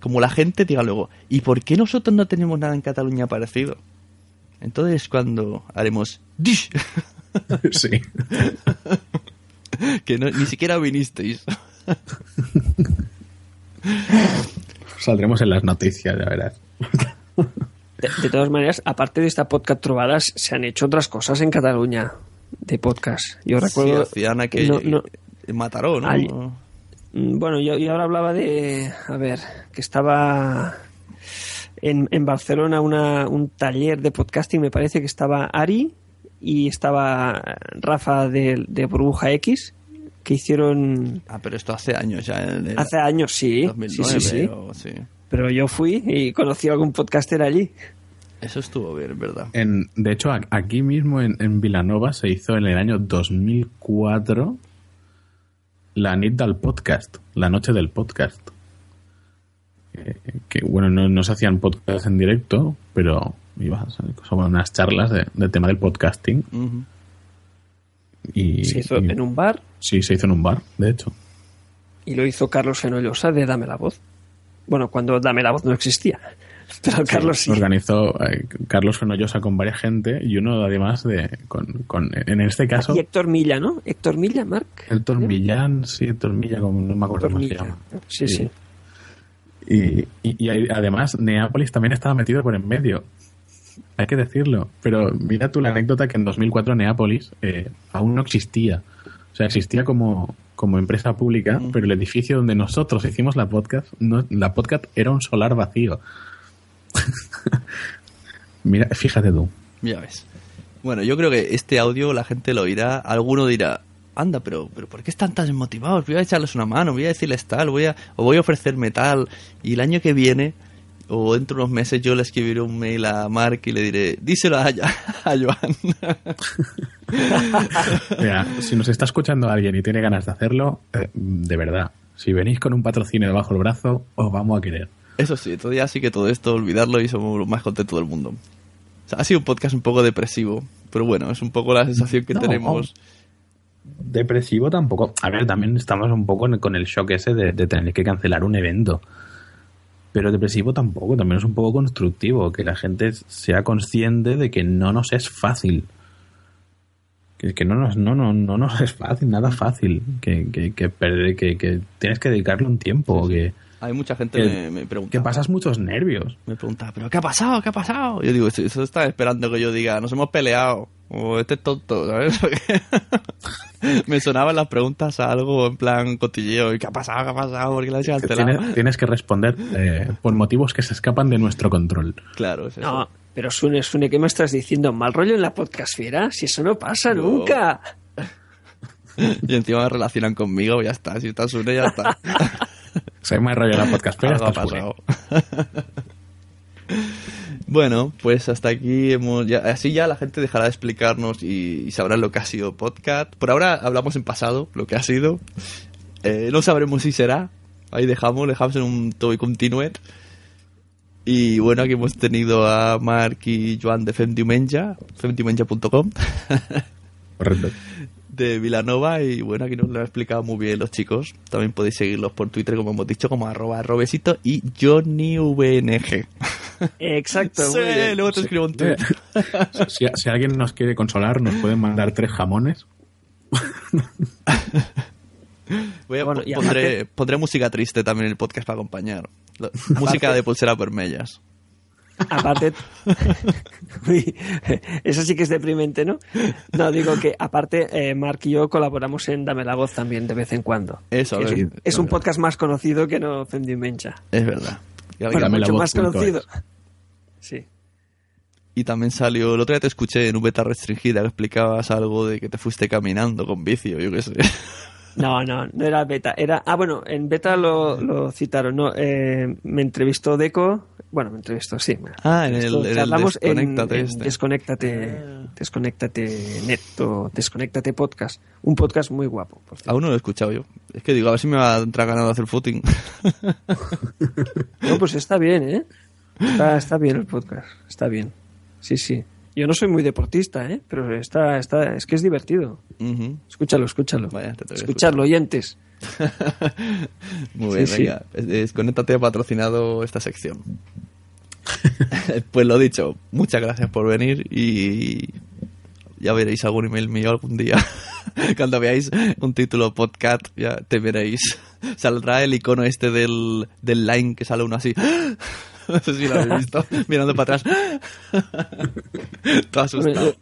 como la gente diga luego, ¿y por qué nosotros no tenemos nada en Cataluña parecido? Entonces cuando haremos dish, Sí. que no- ni siquiera vinisteis. Saldremos en las noticias, ya verás. De, de todas maneras, aparte de esta podcast trovadas, se han hecho otras cosas en Cataluña de podcast. Yo recuerdo. Sí, hacían aquel no, no, Mataró, ¿no? Ay. Mm, Bueno, yo, yo ahora hablaba de. A ver, que estaba en, en Barcelona una, un taller de podcasting, me parece que estaba Ari y estaba Rafa de, de Burbuja X, que hicieron. Ah, pero esto hace años ya. en el Hace años, sí. 2009, sí, sí, sí. o- sí. Pero yo fui y conocí a algún podcaster allí. Eso estuvo bien, ¿verdad? En, de hecho, aquí mismo en, en Vilanova se hizo en el año 2004 la nit del podcast, la noche del podcast. Eh, que bueno, no, no se hacían podcasts en directo, pero iba a unas charlas de, del tema del podcasting. Y, Se hizo y- en un bar Sí, se hizo en un bar, de hecho. y lo hizo Carlos Fenollosa de Dame la Voz. Bueno, cuando Dame la Voz no existía. Pero Carlos sí. Organizó eh, Carlos Fenollosa con varias gente y uno además de con, con- en este caso Y Héctor Milla, ¿no? Héctor Milla, Marc. Héctor Millán, sí, Héctor Milla, como no me acuerdo cómo se llama. Sí, sí. Y, y- y hay- además Neápolis también estaba metido por en medio. Hay que decirlo. Pero mira tú la anécdota que en 2004 Neápolis eh, aún no existía. O sea, existía como, como empresa pública, pero el edificio donde nosotros hicimos la podcast, no, la podcast era un solar vacío. mira, fíjate tú. Ya ves. Bueno, yo creo que este audio la gente lo oirá. Alguno dirá, anda, pero, pero ¿por qué están tan desmotivados? Voy a echarles una mano, voy a decirles tal, voy a, o voy a ofrecerme tal. Y el año que viene, o dentro de unos meses, yo le escribiré un mail a Mark y le diré, díselo a, a Joan. Mira, si nos está escuchando alguien y tiene ganas de hacerlo, eh, de verdad, si venís con un patrocinio debajo del brazo, os vamos a querer. Eso sí, todavía sí que todo esto, olvidarlo y somos los más contentos del mundo. O sea, ha sido un podcast un poco depresivo, pero bueno, es un poco la sensación que No. tenemos. Depresivo tampoco. A ver, también estamos un poco con el shock ese de, de tener que cancelar un evento. Pero depresivo tampoco, también es un poco constructivo, que la gente sea consciente de que no nos es fácil. Que, que no, nos, no, no, no nos es fácil, nada fácil. Que, que, que, perder- que, que tienes que dedicarle un tiempo, que, Hay mucha gente que, me, me pregunta. que pasas muchos nervios. Me pregunta, ¿pero qué ha pasado? ¿Qué ha pasado? Yo digo, eso, está esperando que yo diga, nos hemos peleado. O este es tonto, ¿sabes? Me sonaban las preguntas a algo en plan cotilleo. ¿Y qué ha pasado? ¿Qué ha pasado? ¿Por qué la has? Tienes, tienes que responder eh, por motivos que se escapan de nuestro control. Claro, es eso. No, pero Sune, Sune, ¿qué me estás diciendo? ¿Mal rollo en la podcastfiera? Si eso no pasa No. nunca. Y encima me relacionan conmigo, ya está. Si está Sune, ya está. Rollo en la podcast, pero Algo ha pasado. bueno, pues hasta aquí hemos ya, así ya la gente dejará de explicarnos y, y sabrán lo que ha sido podcast. Por ahora hablamos en pasado, lo que ha sido. Eh, no sabremos si será. Ahí dejamos, dejamos en un to be continued. Y bueno, aquí hemos tenido a Mark y Joan de Femdiumenja, femdiumenja.com, Correcto. de Vilanova. Y bueno, aquí nos lo han explicado muy bien los chicos. También podéis seguirlos por Twitter, como hemos dicho, como arroba robesito y JohnnyVNG. Exacto, Sí, muy bien. luego te escribo un tweet. Si, si alguien nos quiere consolar, nos pueden mandar tres jamones. Voy a- Bueno, pondré, aparte- pondré música triste también en el podcast para acompañar. Música de pulseras vermellas. Aparte, Uy, eso sí que es deprimente, ¿no? No, digo que aparte, eh, Mark y yo colaboramos en Dame la Voz también de vez en cuando. Eso, es, ver, un, es un podcast más conocido que no Mencha. Es verdad. Bueno, Dame la mucho Voz más es. conocido. Sí. y también salió, el otro día te escuché en un beta restringida que explicabas algo de que te fuiste caminando con vicio, yo qué sé. No, no, no era beta. Era, ah, bueno, en beta lo, lo citaron. No, eh, me entrevistó Deco. Bueno, me entrevistó, sí. Ah, en el- en el Charlamos en- Desconéctate en este. Desconéctate, Desconéctate Neto, Desconéctate Podcast. Un podcast muy guapo, por. Aún no lo he escuchado yo. Es que digo, a ver si me va a entrar ganado hacer footing. No, pues está bien, ¿eh? Está, está bien el podcast, está bien. Sí, sí. Yo no soy muy deportista, ¿eh? Pero está, está, es que es divertido. Ujú. Escúchalo, escúchalo. Vaya, te Escuchadlo, oyentes. Muy bien, Sí, sí. venga. Desconéctate ha patrocinado esta sección. pues lo dicho, muchas gracias por venir y ya veréis algún email mío algún día. Cuando veáis un título podcast, ya te veréis. Saldrá el icono este del, del line que sale uno así. No sé si lo habéis visto, mirando para atrás. Todo asustado.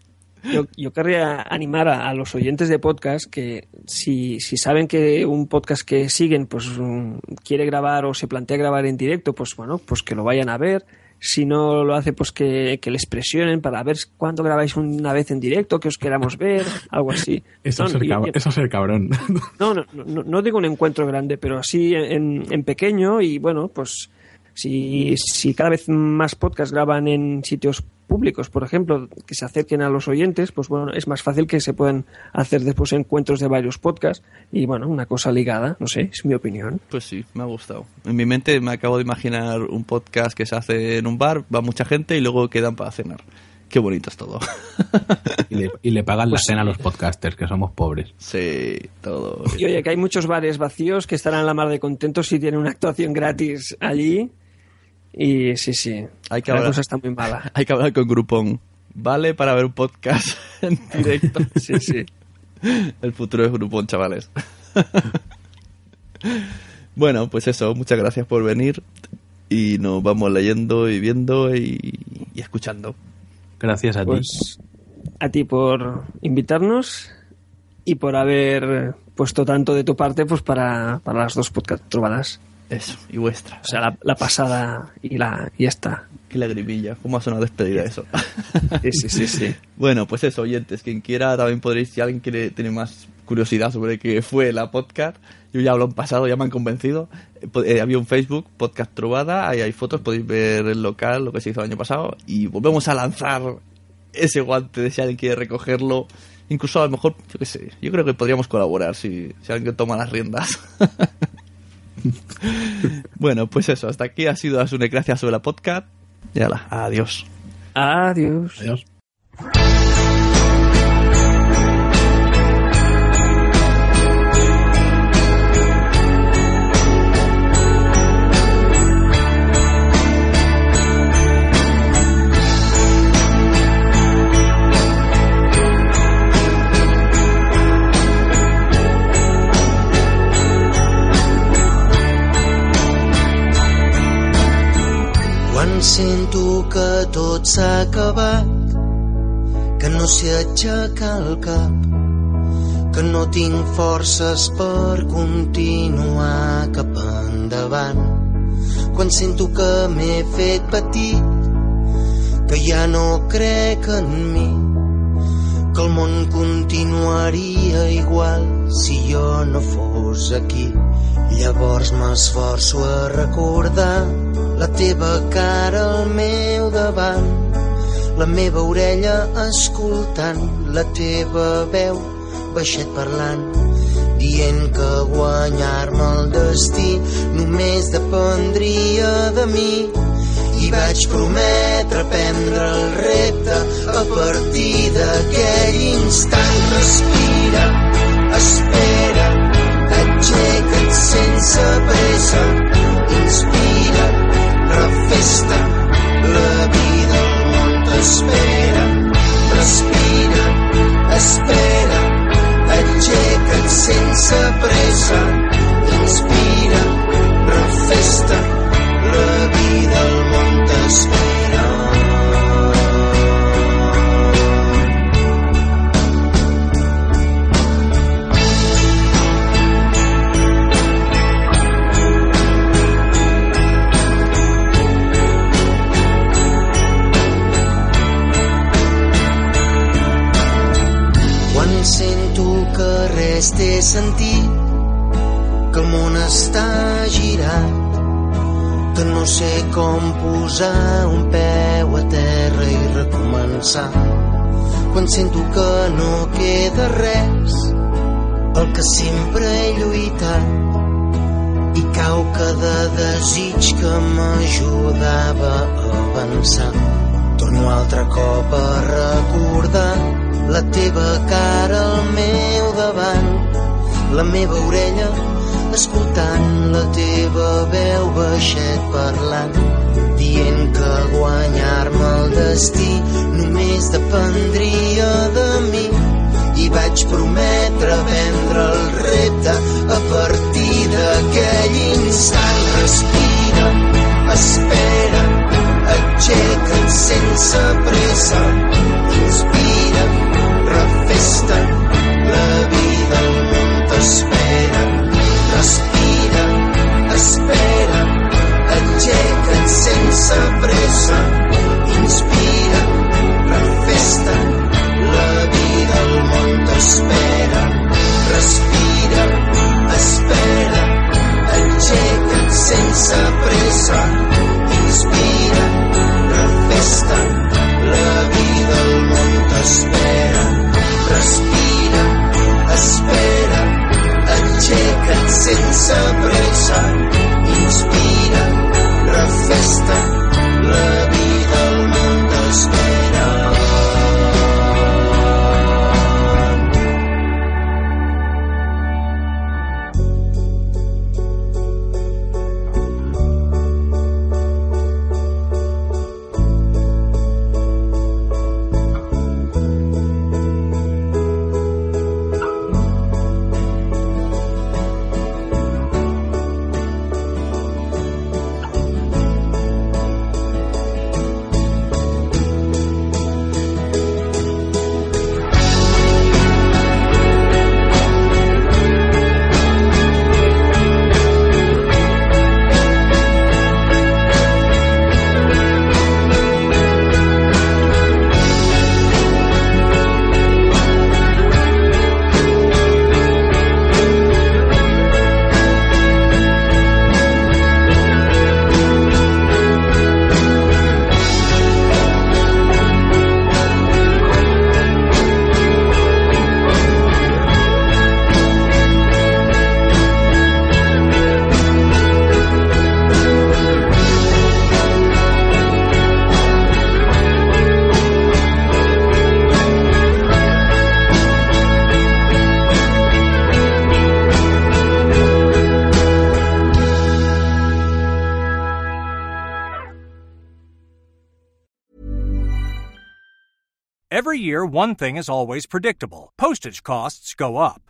Yo, yo querría animar a, a los oyentes de podcast que si, si saben que un podcast que siguen pues mm, quiere grabar o se plantea grabar en directo, pues bueno, pues que lo vayan a ver. Si no lo hace, pues que, que les presionen para ver cuándo grabáis una vez en directo, que os queramos ver, algo así. Eso, No, es eso ser cabrón. no, no, no, no digo un encuentro grande, pero así en, en pequeño y bueno, pues si, si cada vez más podcasts graban en sitios públicos, por ejemplo, que se acerquen a los oyentes, pues bueno, es más fácil que se puedan hacer después encuentros de varios podcasts y bueno, una cosa ligada, no sé, es mi opinión. Pues sí, me ha gustado. En mi mente me acabo de imaginar un podcast que se hace en un bar, va mucha gente y luego quedan para cenar. Qué bonito es todo. y, le, y le pagan Pues la cena a los podcasters, que somos pobres. Sí, todo. Y oye, que hay muchos bares vacíos que estarán a la mar de contentos si tienen una actuación gratis allí. Y sí, sí, Hay que la hablar- cosa está muy mala. Hay que hablar con Groupon. Vale para ver un podcast en directo. Sí, sí. El futuro es Groupon, chavales. bueno, pues eso, muchas gracias por venir. Y nos vamos leyendo y viendo y, y escuchando. Gracias a ti. Pues a ti por invitarnos y por haber puesto tanto de tu parte pues para, para las dos podcast trovadas. Eso, y vuestra. O sea, la, la pasada y la y esta. Qué lagrimilla. ¿Cómo ha sonado despedida eso? Sí, sí, sí, sí. Bueno, pues eso, oyentes, quien quiera también podréis, si alguien quiere tener más curiosidad sobre qué fue la podcast, yo ya hablo en pasado, ya me han convencido. Eh, eh, había un Facebook, Podcast Trovada, ahí hay fotos, podéis ver el local, lo que se hizo el año pasado, y volvemos a lanzar ese guante de si alguien quiere recogerlo. Incluso a lo mejor, yo qué sé, yo creo que podríamos colaborar si, si alguien toma las riendas. bueno, pues eso, hasta aquí ha sido Asunecracia sobre la podcast. Y ala, adiós. Adiós. Adiós. Sento que tot s'ha acabat, que no sé aixecar el cap, que no tinc forces per continuar cap endavant. Quan sento que m'he fet petit, que ja no crec en mi, que el món continuaria igual si jo no fos aquí. Llavors m'esforço a recordar la teva cara al meu davant, la meva orella escoltant la teva veu baixet parlant, dient que guanyar-me el destí només dependria de mi. I vaig prometre prendre el repte a partir d'aquell instant. Respira, espera, aixeca't sense pressa, inspira, refesta, la vida al món t'espera. Respira, espera, aixeca't sense pressa, inspira, refesta, la vida al món t'espera. Posar un peu a terra i recomençar. Quan sento que no queda res, el que sempre he lluitat, i cau cada desig que m'ajudava a avançar. Torno altre cop a recordar la teva cara al meu davant, la meva orella escoltant la teva veu baixet parlant, dient que guanyar-me el destí només dependria de mi. I vaig prometre vendre el repte a partir d'aquell instant. Respira, espera, Aixeca't sense pressa, inspira, refesta, la vida al món t'espera. Respira, espera, aixeca't sense pressa, inspira, refesta, la vida al món t'espera. Respira, espera, aixeca't sense pressa, inspira, refesta, la vida al món t'espera. Respira, espera, aixeca't sense pressa, festa. One thing is always predictable postage costs go up.